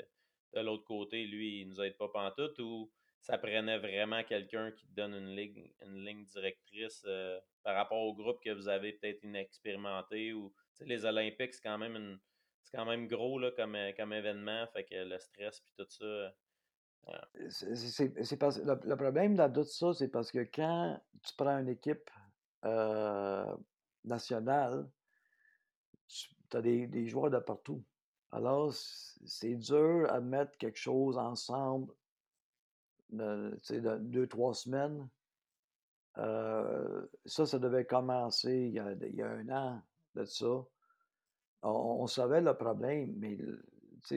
de l'autre côté, lui, il nous aide pas pantoute ou ça prenait vraiment quelqu'un qui te donne une ligne, une ligne directrice euh, par rapport au groupe que vous avez peut-être inexpérimenté ou les Olympiques, c'est quand même une c'est quand même gros là, comme, euh, comme événement, fait que le stress puis tout ça. euh, C'est parce- le, le problème dans tout ça, c'est parce que quand tu prends une équipe nationale, tu as des, des joueurs de partout. Alors, c'est dur à mettre quelque chose ensemble, de, deux, trois semaines. Euh, ça, ça devait commencer il y a, un an de ça. On, savait le problème, mais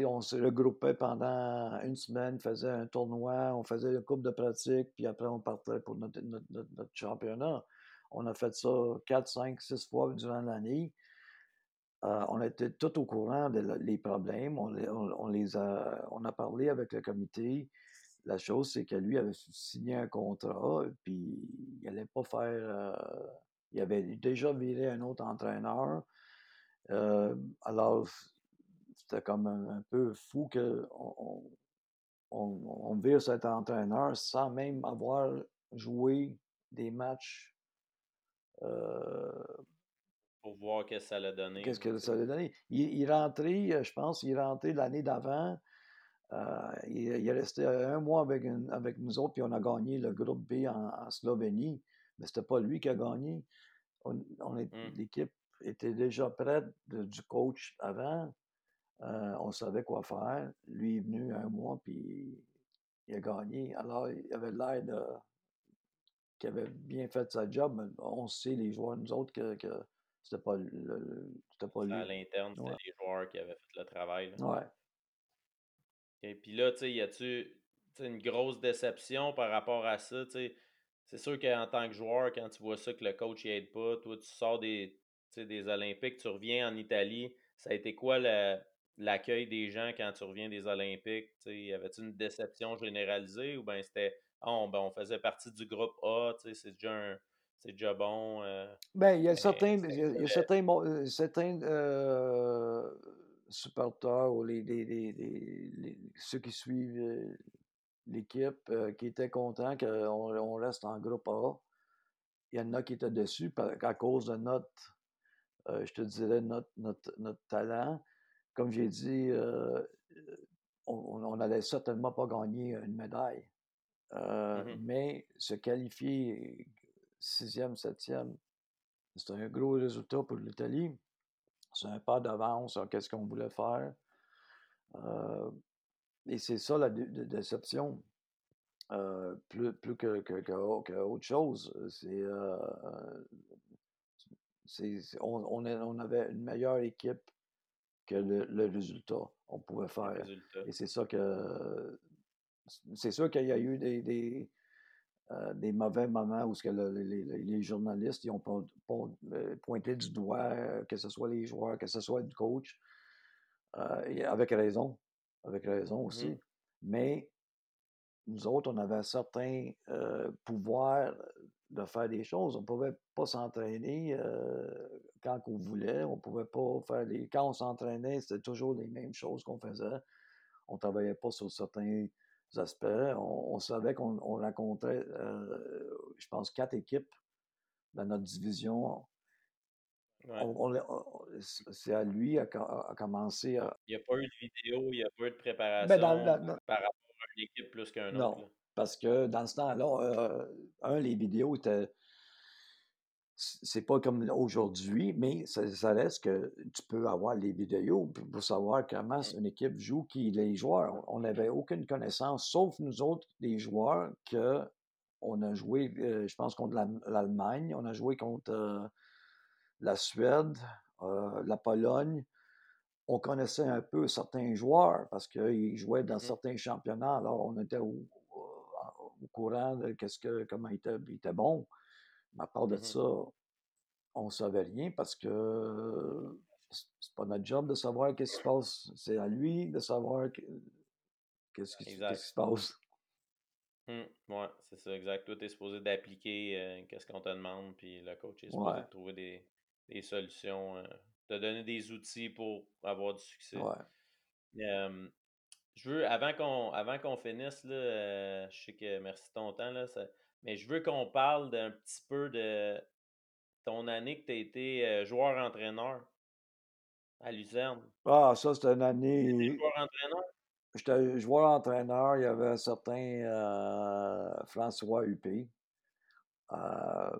on se regroupait pendant une semaine, faisait un tournoi, on faisait une coupe de pratique, puis après on partait pour notre championnat. On a fait ça quatre, cinq, six fois durant l'année. Euh, on était tout au courant des problèmes. On, les- a, on a parlé avec le comité. La chose, c'est que lui avait signé un contrat, puis il n'allait pas faire. euh, il avait déjà viré un autre entraîneur. Euh, alors, c'était comme un, un peu fou on, on vire cet entraîneur sans même avoir joué des matchs. euh, pour voir qu'est-ce que ça l'a donné. Qu'est-ce que ça sais. a donné? Il, il est rentré, euh, je pense, il est rentré l'année d'avant. euh, il, il est resté un mois avec, une- avec nous autres, puis on a gagné le groupe B en, en Slovénie. Mais c'était pas lui qui a gagné. On, Hum, L'équipe était déjà prête de- du coach avant. Euh, on savait quoi faire. Lui est venu un mois, puis il a gagné. Alors, il avait l'air de qu'il avait bien fait sa job, mais on sait, les joueurs, nous autres, que, que c'était pas, le- le- c'était pas à l'interne, c'était Ouais. les joueurs qui avaient fait le travail. là. Ouais. Et puis là, tu sais, y a-tu une grosse déception par rapport à ça? C'est sûr qu'en tant que joueur, quand tu vois ça que le coach aide pas, toi, tu sors des, des Olympiques, tu reviens en Italie. Ça a été quoi le- l'accueil des gens quand tu reviens des Olympiques? Y avait-tu une déception généralisée ou bien c'était on, ben, on faisait partie du groupe A, c'est déjà, un- c'est déjà bon. euh, Ben, il y a certains, il y a, y certains, euh, certains euh, supporters ou les, les- les- ceux qui suivent l'équipe euh, qui étaient contents qu'on on reste en groupe A. Il y en a qui étaient déçus par- à cause de notre, je te dirais, notre, notre, notre talent. Comme j'ai dit, on n'allait certainement pas gagner une médaille. Mhm. mais se qualifier sixième, septième, c'est un gros résultat pour l'Italie. C'est un pas d'avance sur qu'est-ce qu'on voulait faire. Euh, et c'est ça la dé- dé- déception. Euh, plus, plus que, que, que, que autre chose. C'est, euh, on, on, on avait une meilleure équipe que le, le résultat qu'on pouvait faire. Et c'est ça que. C'est sûr qu'il y a eu des, des, euh, des mauvais moments où ce que le- les, journalistes ils ont euh, pointé du doigt, euh, que ce soit les joueurs, que ce soit le coach, et avec raison. Avec raison aussi. Mhm. Mais nous autres, on avait un certain pouvoir de faire des choses. On ne pouvait pas s'entraîner euh, quand on voulait. On pouvait pas faire des. Quand on s'entraînait, c'était toujours les mêmes choses qu'on faisait. On ne travaillait pas sur certains aspects. On, on savait qu'on on rencontrait, euh, je pense, quatre équipes dans notre division. Ouais. On- c'est à lui à, commencer à. Il n'y a pas eu de vidéo, il n'y a pas eu de Ben, préparation dans- dans- dans- par rapport à une équipe plus qu'un autre. non, là. parce que dans ce temps-là, euh, un, les vidéos étaient. C'est pas comme aujourd'hui, mais ça, ça reste que tu peux avoir les vidéos pour, savoir comment Mm. une équipe joue, qui les joueurs. On n'avait aucune connaissance, sauf nous autres, les joueurs, que on a joué, euh, je pense, contre l'Allem- l'Allemagne, on a joué contre euh, la Suède, Euh, la Pologne, on connaissait un peu certains joueurs parce qu'ils jouaient dans Mmh certains championnats, alors on était au, au courant de qu'est-ce que, comment il était, il était bon. Mais à part de Mmh ça, on ne savait rien parce que c'est pas notre job de savoir qu'est-ce qui se passe. C'est à lui de savoir qu'est-ce qui, qui, se passe. Mmh, ouais, c'est ça, exact. Toi, tu es supposé d'appliquer euh, qu'est-ce qu'on te demande, puis le coach est supposé de trouver des, des solutions, euh, te donner des outils pour avoir du succès. Ouais. je veux, avant qu'on avant qu'on finisse, là, je sais que merci de ton temps, là, mais je veux qu'on parle d'un petit peu de ton année que tu as été joueur-entraîneur à Luzerne. Ah, ça, c'était une année. joueur-entraîneur? J'étais joueur-entraîneur. Il y avait un certain euh, François Huppé. Euh,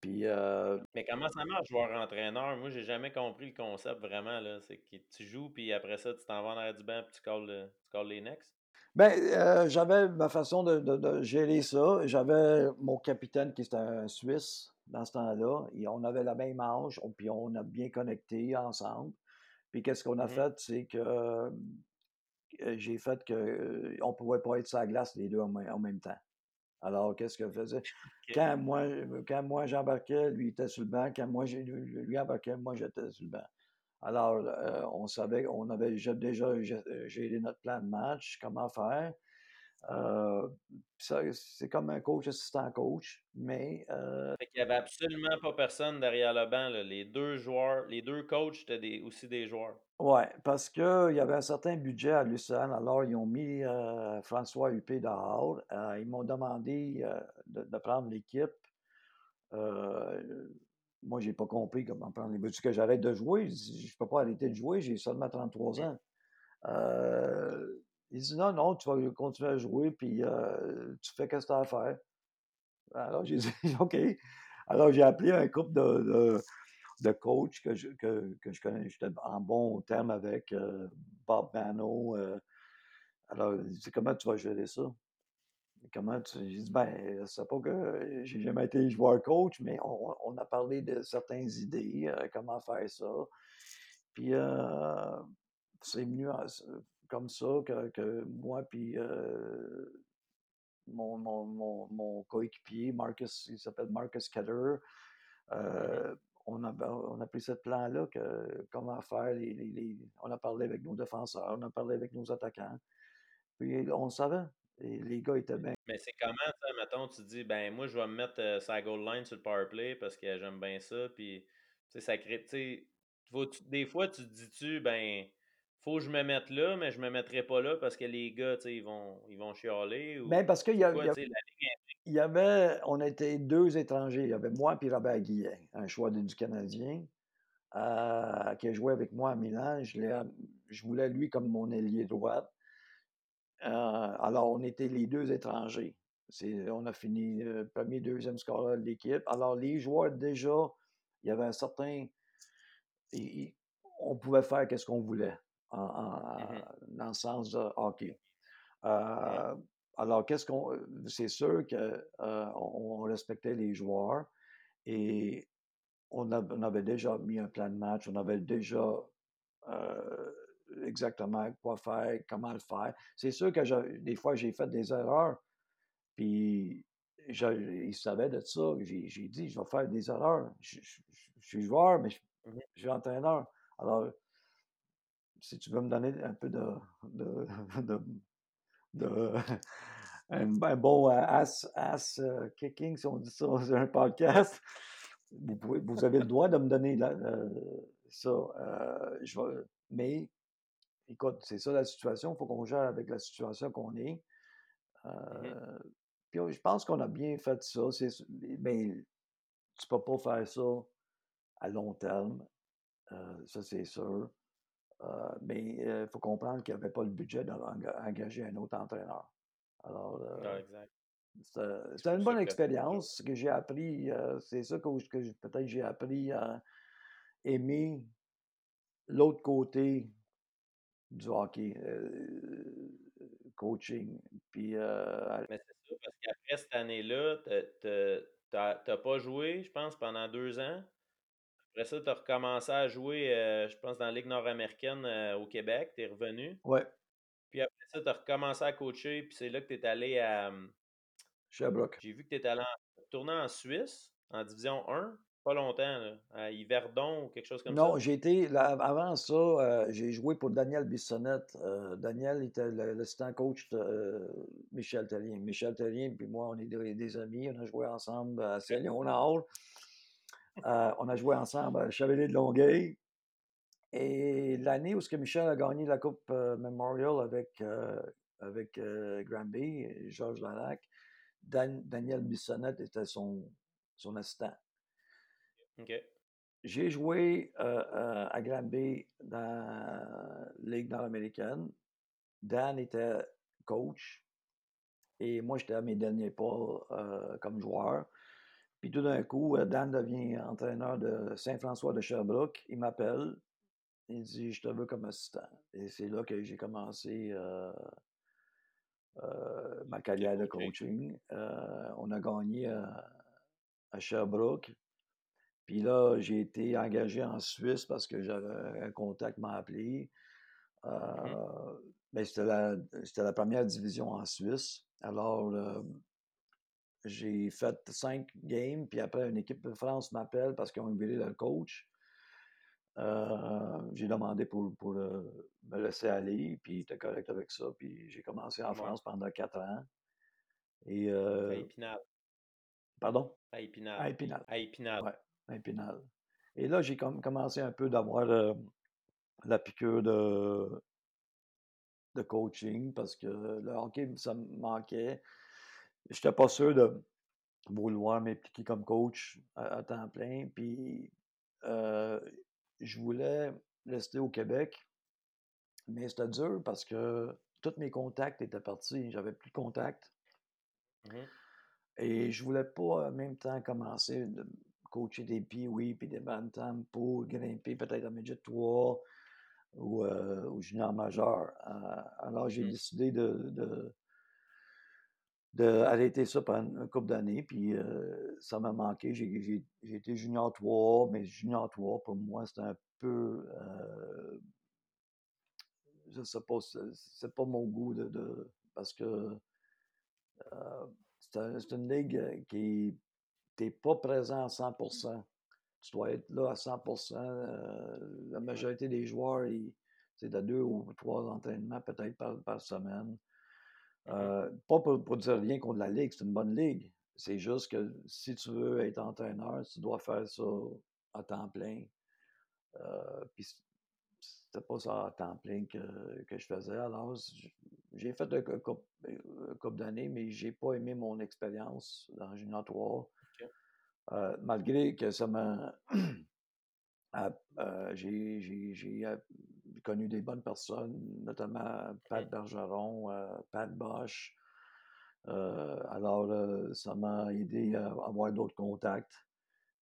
puis, euh, Mais comment ça marche, joueur-entraîneur? Moi, j'ai jamais compris le concept vraiment. C'est que tu joues, puis après ça, tu t'en vas en arrière du banc, puis tu calls, tu les next. Ben, j'avais ma façon de, de, gérer ça. J'avais mon capitaine qui était un Suisse dans ce temps-là. Et on avait la même âge, puis on a bien connecté ensemble. Puis qu'est-ce qu'on a mmh fait, c'est que j'ai fait qu'on ne pouvait pas être sur la glace les deux en, même temps. Alors, qu'est-ce que je faisais? Quand moi, quand moi j'embarquais, lui était sur le banc. Quand moi, lui embarquais, moi, j'étais sur le banc. Alors, on savait, on avait déjà géré notre plan de match, comment faire. c'est comme un coach assistant coach, mais. Euh, il n'y avait absolument pas personne derrière le banc. Les deux joueurs, les deux coachs étaient aussi des joueurs. Oui, parce qu'il y avait un certain budget à Lucerne. Alors, ils ont mis François Huppé dehors. ils m'ont demandé de, prendre l'équipe. Moi, je n'ai pas compris comment prendre les buts. que j'arrête de jouer? Je ne peux pas arrêter de jouer, j'ai seulement 33 ans. il dit non, non, tu vas continuer à jouer, puis tu fais ce que tu as à faire. Alors, j'ai dit OK. Alors, j'ai appelé un couple de de coach que je, que, que je connais. J'étais en bon terme avec euh, Bob Bano. Euh. alors, il dit Comment tu vas gérer ça? Comment tu. Dit Ben, c'est pas que j'ai jamais été joueur coach, mais on, a parlé de certaines idées, euh, comment faire ça. Puis, c'est venu comme ça que, que moi, puis. mon, mon, mon, coéquipier, Marcus, il s'appelle Marcus Keller, on a, on a pris ce plan-là, que comment faire, les, on a parlé avec nos défenseurs, on a parlé avec nos attaquants. Puis on savait. Les gars étaient bien. Mais c'est comment, ça, mettons, tu dis, ben moi, je vais me mettre euh, sa goal line sur le power play parce que j'aime bien ça. Puis, tu sais, ça crée, tu sais, des fois, tu te dis-tu, ben, faut que je me mette là, mais je me mettrai pas là parce que les gars, tu sais, ils vont, ils vont chialer. Ou, ben, parce qu'il y, a, il y avait, on était deux étrangers. Il y avait moi et Robert Guillet, un choix du Canadien, euh, qui a joué avec moi à Milan. Je, je voulais lui comme mon ailier droit. Euh, alors, on était les deux étrangers. On a fini le premier, deuxième score de l'équipe. Alors, les joueurs, déjà, il y avait un certain. on pouvait faire ce qu'on voulait mmh dans le sens de hockey. Euh, alors, qu'est-ce qu'on. C'est sûr qu'on on respectait les joueurs et on, avait déjà mis un plan de match, on avait déjà exactement quoi faire, comment le faire. C'est sûr que des fois, j'ai fait des erreurs, puis ils savaient de ça. J'ai dit, je vais faire des erreurs. Je, suis joueur, mais mmh je, suis entraîneur. Alors, si tu veux me donner un peu de, de de, un, bon euh, ass, ass euh, kicking, si on dit ça sur un podcast. Vous, pouvez, vous avez le droit de me donner euh, ça. je mais écoute, c'est ça la situation. Il faut qu'on gère avec la situation qu'on est. Mmh puis je pense qu'on a bien fait ça. Mais tu ne peux pas faire ça à long terme. ça, c'est sûr. Euh, mais il faut comprendre qu'il n'y avait pas le budget d'engager un autre entraîneur. Alors, euh, c'était une bonne expérience que j'ai appris. Euh, c'est ça que, peut-être j'ai appris à aimer l'autre côté du hockey, coaching. Puis, Mais c'est ça, parce qu'après cette année-là, tu n'as pas joué, je pense, pendant deux ans. après ça, tu as recommencé à jouer, euh, je pense, dans la Ligue nord-américaine euh, au Québec. Tu es revenu. Ouais, Puis après ça, tu as recommencé à coacher. Puis c'est là que tu es allé à. hum, Sherbrooke. J'ai vu que tu étais allé en, tourner en Suisse, en Division 1, pas longtemps, là, à Yverdon ou quelque chose comme Non, ça. j'ai été, là, avant ça, euh, j'ai joué pour Daniel Bissonnette. Euh, Daniel était l'assistant coach de euh, Michel Tellien. Michel Tellien, puis moi, on est des, des amis. On a joué ensemble à Saint-Léonard. On a joué ensemble à Chevalier de Longueuil. Et l'année où ce que Michel a gagné la Coupe Memorial avec, avec Granby et Georges Larac, Dan- Daniel Bissonnette était son, son assistant. J'ai joué euh, euh, à Granby dans la Ligue nord-américaine. Dan était coach et moi, j'étais à mes derniers pas euh, comme joueur. Puis tout d'un coup, Dan devient entraîneur de Saint-François de Sherbrooke. Il m'appelle. Il dit Je te veux comme assistant. Et c'est là que j'ai commencé ma carrière de coaching. On a gagné à Sherbrooke. Puis là, j'ai été engagé en Suisse parce que j'avais un contact m'a appelé. Mhm. Euh, mais c'était la, première division en Suisse. Alors, euh, j'ai fait cinq games, puis après, une équipe de France m'appelle parce qu'ils ont viré le coach. Euh, j'ai demandé pour, pour euh, me laisser aller, puis il était correct avec ça. Puis j'ai commencé en Ouais. France pendant quatre ans. Et, À euh, Épinal. pardon? À À Épinal. Épinal. À Épinal. Ouais, à Épinal. Et là, j'ai comme commencé un peu d'avoir euh, la piqûre de, de coaching parce que le hockey, ça me manquait. Je n'étais pas sûr de vouloir m'impliquer comme coach à, à temps plein. Puis euh, je voulais rester au Québec, mais c'était dur parce que tous mes contacts étaient partis. J'avais plus de contacts. Mhm. Et je voulais pas en même temps commencer de coacher des pee puis des bantams pour grimper peut-être à midget 3 ou euh, au junior majeur. Euh, alors j'ai Mhm. décidé de, de, d'arrêter ça pendant une couple d'années, puis euh, ça m'a manqué. J'ai, été junior 3, mais junior 3, pour moi, c'était un peu... euh, je sais pas, c'est, pas mon goût de... de- parce que c'est, un- c'est une ligue qui t'es pas présent à 100%. Tu dois être là à 100%. euh, la majorité des joueurs, c'est de deux ou trois entraînements peut-être par, par semaine. Mhm. Euh, pas pour, pour dire rien contre la ligue, c'est une bonne ligue. C'est juste que si tu veux être entraîneur, tu dois faire ça à temps plein. Euh, puis c'était pas ça à temps plein que, que je faisais. Alors, j'ai fait un cou- couple, un couple d'années, mais j'ai pas aimé mon expérience dans Junior 3. Euh, malgré que ça m'a. euh, j'ai euh, connu des bonnes personnes, notamment Pat. Bergeron, euh, Pat Bosch. Alors, ça m'a aidé à avoir d'autres contacts.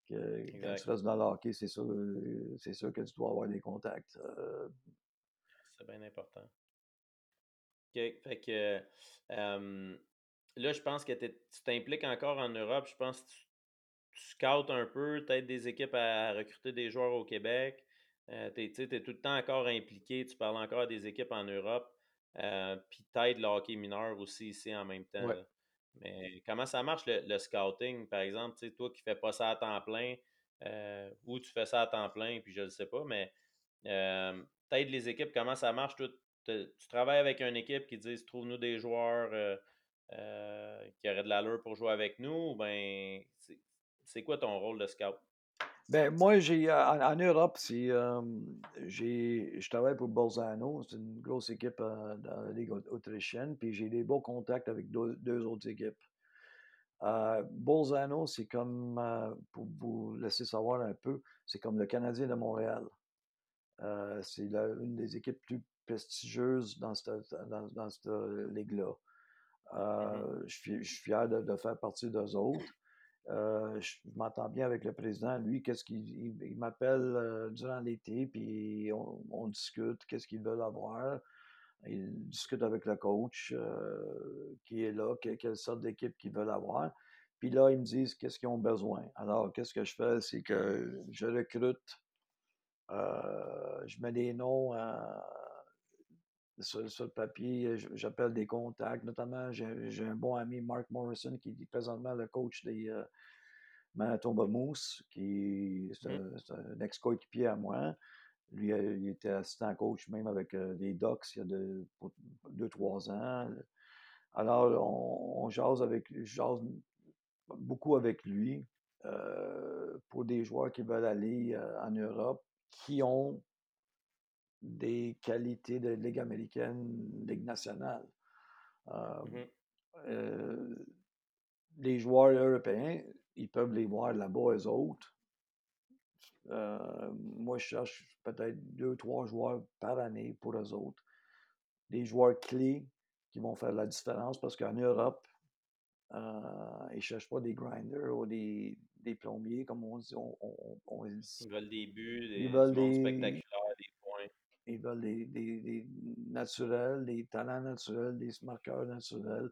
Que, quand tu restes dans le hockey, c'est sûr, que tu dois avoir des contacts. C'est bien important. OK. Fait que là, je pense que tu t'impliques encore en Europe. Je pense que tu, tu scoutes un peu, peut-être des équipes à, recruter des joueurs au Québec. Euh, tu es, tout le temps encore impliqué. Tu parles encore à des équipes en Europe. Euh, Puis t'aides le hockey mineur aussi ici en même temps. ouais. Mais comment ça marche le, le scouting, par exemple? Toi qui fais pas ça à temps plein, euh, ou tu fais ça à temps plein, puis je ne sais pas, mais t'aides les équipes, comment ça marche? Toi, tu travailles avec une équipe qui dit trouve-nous des joueurs qui auraient de l'allure pour jouer avec nous, ou ben c'est quoi ton rôle de scout? Ben, moi, j'ai en, en Europe, c'est, euh, j'ai, je travaille pour Bolzano, c'est une grosse équipe euh, dans la Ligue au- autrichienne, puis j'ai des beaux contacts avec deux, deux autres équipes. Euh, Bolzano, c'est comme, pour vous laisser savoir un peu, c'est comme le Canadien de Montréal. C'est une des équipes plus prestigieuses dans cette, dans, dans cette ligue-là. Je, suis, je suis fier de, de faire partie d'eux autres. Euh, je m'entends bien avec le président. Lui, qu'est-ce qu'il il, m'appelle euh, durant l'été, puis on, discute, qu'est-ce qu'ils veulent avoir. Il discute avec le coach euh, qui est là, que- quelle sorte d'équipe qu'ils veulent avoir. Puis là, ils me disent qu'est-ce qu'ils ont besoin. Alors, qu'est-ce que je fais? C'est que je recrute, je mets des noms sur, le papier, j'appelle des contacts. Notamment, j'ai un bon ami, Mark Morrison, qui est présentement le coach des euh, Manitoba Moose, qui est un, mmh. ex-coéquipier à moi. Lui, euh, il était assistant coach même avec les Ducks il y a deux, trois ans. Alors, on, on jase avec, jase beaucoup avec lui euh, pour des joueurs qui veulent aller euh, en Europe, qui ont des qualités de Ligue américaine, Ligue nationale. Euh, mmh les joueurs européens, ils peuvent les voir là-bas, eux autres. moi, je cherche peut-être deux, trois joueurs par année pour eux autres. Des joueurs clés qui vont faire la différence parce qu'en Europe, euh, ils ne cherchent pas des grinders ou des, des plombiers, comme on dit. On, ils veulent des buts, des, ils veulent des, spectaculaires. Ils veulent des, des, naturels, des talents naturels, des marqueurs naturels.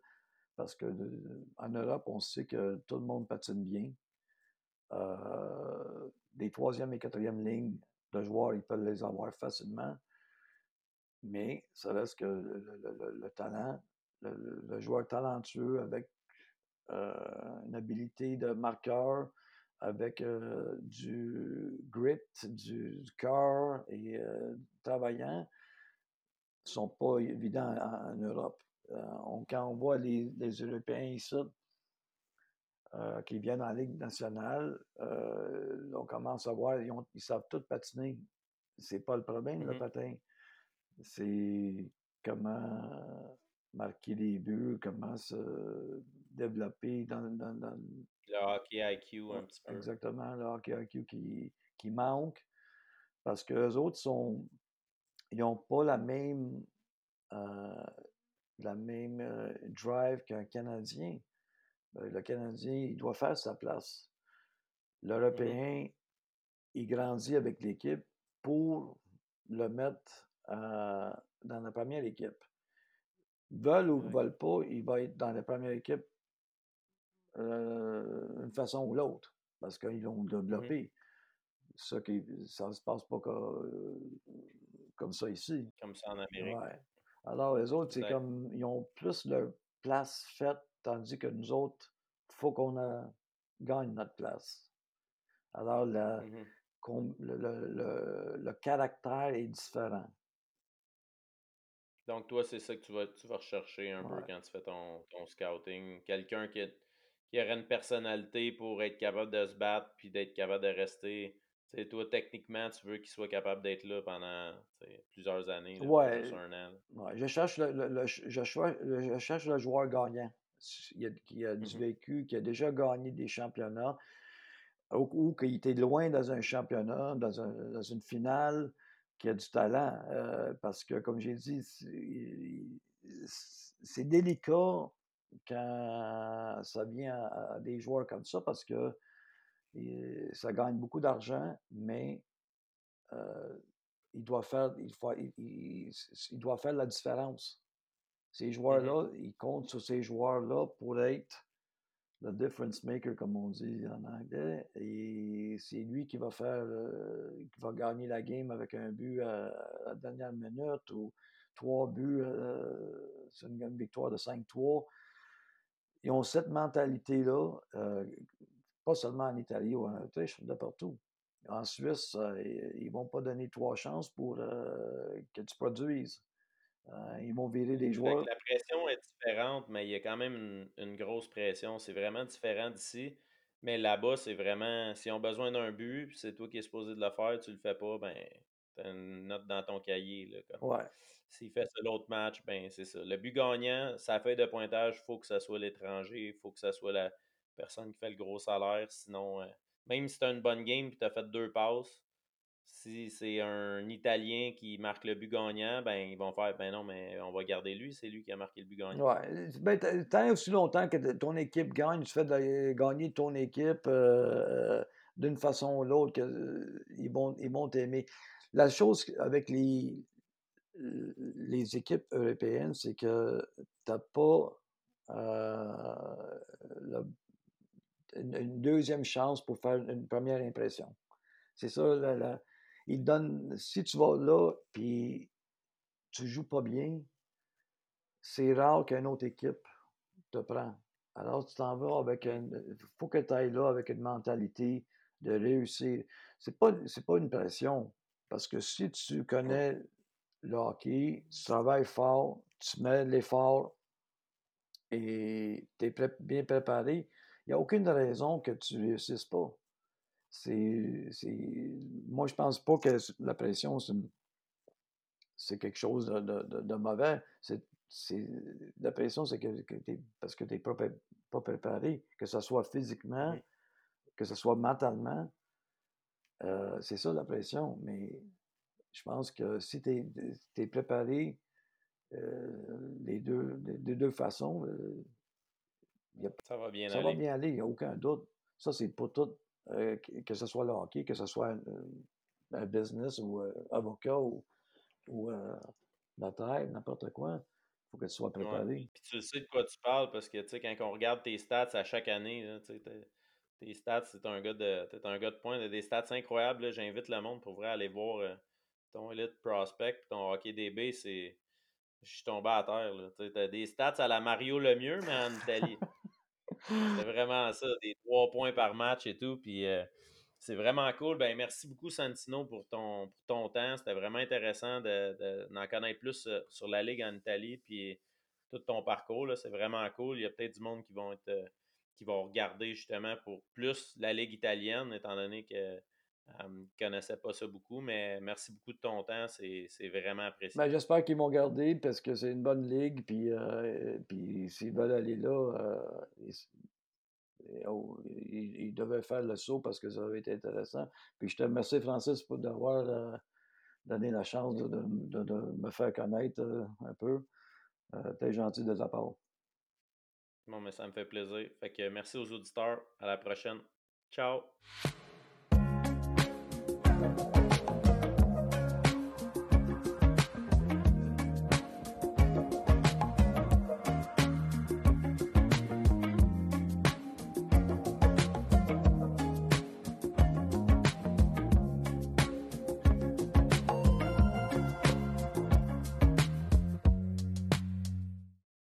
Parce que en Europe, on sait que tout le monde patine bien. Euh, des troisième et quatrième lignes de joueurs, ils peuvent les avoir facilement. Mais ça reste que le, talent, le, joueur talentueux avec euh, une habilité de marqueur avec euh, du grit, du, cœur et euh, travaillant, ne sont pas évidents en, Europe. quand on voit les, Européens ici, qui viennent en Ligue nationale, on commence à voir, ils, ils savent tout patiner. C'est pas le problème, le mm-hmm. patin. C'est comment marquer des buts, comment se développer dans, dans, le hockey IQ un petit peu. Exactement, le hockey IQ qui, qui manque parce que les autres sont ils n'ont pas la même euh, la même euh, drive qu'un Canadien. Ben, le Canadien, il doit faire sa place. Mmh L'Européen, il grandit avec l'équipe pour le mettre euh, dans la première équipe veulent ou ne veulent pas, il va être dans la première équipe euh, d'une façon ou l'autre, parce qu'ils l'ont développé. Ça, qui, ça ne se passe pas comme, ça ici. Comme ça en Amérique. Alors, les autres, c'est comme, ils ont plus leur place faite, tandis que nous autres, il faut qu'on gagne notre place. Alors, mmh le, le, caractère est différent. Donc, toi, c'est ça que tu vas, tu vas rechercher un peu quand tu fais ton, ton scouting. Quelqu'un qui, qui aurait une personnalité pour être capable de se battre puis d'être capable de rester. toi, techniquement, tu veux qu'il soit capable d'être là pendant plusieurs années, là, ouais. juste un an. Ouais. Je, cherche le, le, je, je, cherche le joueur gagnant qui a, qui a du mmh vécu, qui a déjà gagné des championnats ou, ou qui était loin dans un championnat, dans, un, dans une finale qui a du talent. Euh, parce que, comme j'ai dit, c'est délicat quand ça vient à, des joueurs comme ça parce que ça gagne beaucoup d'argent, mais euh, il, doit faire, il, faut, il, doit faire la différence. Ces joueurs-là, ils comptent sur ces joueurs-là pour être le difference maker, comme on dit en anglais. Et c'est lui qui va faire, qui va gagner la game avec un but à, la dernière minute ou trois buts. Euh, c'est une victoire de 5-3. Ils ont cette mentalité-là, euh, pas seulement en Italie ou en Autriche, de partout. En Suisse, euh, ils ne vont pas donner trois chances pour que tu produises. Euh, ils vont virer des joueurs. La pression est différente, mais il y a quand même une, grosse pression. C'est vraiment différent d'ici. Mais là-bas, c'est vraiment, s'ils ont besoin d'un but, c'est toi qui es supposé de le faire, tu le fais pas, ben, as une note dans ton cahier. Là, Ouais. S'il fait ça l'autre match, ben, c'est ça. Le but gagnant, sa feuille de pointage, il faut que ça soit l'étranger, il faut que ça soit la personne qui fait le gros salaire. Sinon, euh, même si tu as une bonne game et tu as fait deux passes, si c'est un Italien qui marque le but gagnant, ben ils vont faire ben non, mais on va garder lui, c'est lui qui a marqué le but gagnant. Ouais. Ben, tant aussi longtemps que ton équipe gagne, tu fais de gagner ton équipe euh, d'une façon ou l'autre, qu'ils euh, vont, ils vont t'aimer. La chose avec les, les équipes européennes, c'est que tu n'as pas euh, une, deuxième chance pour faire une première impression. C'est ça, là, il donne, si tu vas là, puis tu joues pas bien, c'est rare qu'une autre équipe te prend. Alors, tu t'en vas avec une. Il faut que tu ailles là avec une mentalité de réussir. C'est pas, pas une pression. Parce que si tu connais le hockey, tu travailles fort, tu mets l'effort et tu es bien préparé, il n'y a aucune raison que tu ne réussisses pas. C'est, moi, je pense pas que la pression, c'est, quelque chose de, mauvais. C'est, la pression, c'est que, parce que tu n'es pas, préparé, que ce soit physiquement, que ce soit mentalement. Euh, c'est ça la pression. Mais je pense que si tu es, préparé euh, les, deux, les, deux façons, euh, ça va bien ça aller. va bien aller, il n'y a aucun doute. Ça, c'est pour tout, que ce soit le hockey, que ce soit un, business ou avocat ou, ou notaire, n'importe quoi. Il faut que tu sois préparé. Puis tu sais de quoi tu parles parce que tu sais, quand on regarde tes stats à chaque année, là, tes stats, c'est un gars de. T'es un gars de des stats incroyables. J'invite le monde pour vrai aller voir euh, ton Elite Prospect ton Hockey DB, c'est. Je suis tombé à terre. T'as des stats à la Mario le mieux, mais en Italie. c'est vraiment ça, des trois points par match et tout. Puis euh, c'est vraiment cool. Ben, merci beaucoup, Santino, pour ton, pour ton temps. C'était vraiment intéressant d'en de, connaître plus euh, sur la Ligue en Italie. Puis tout ton parcours. C'est vraiment cool. Il y a peut-être du monde qui vont être qui vont regarder justement pour plus la Ligue italienne, étant donné que ne connaissaient pas ça beaucoup, mais merci beaucoup de ton temps, c'est vraiment apprécié. Ben, J'espère qu'ils vont garder parce que c'est une bonne ligue, puis, euh, puis s'ils veulent aller là, euh, oh, ils, devaient faire le saut parce que ça avait été intéressant. Puis je te remercie, Francis, pour d'avoir euh, donné la chance de, de, me faire connaître un peu. T'es gentil de ta part. Bon, mais ça me fait plaisir. Fait que merci aux auditeurs. À la prochaine. Ciao.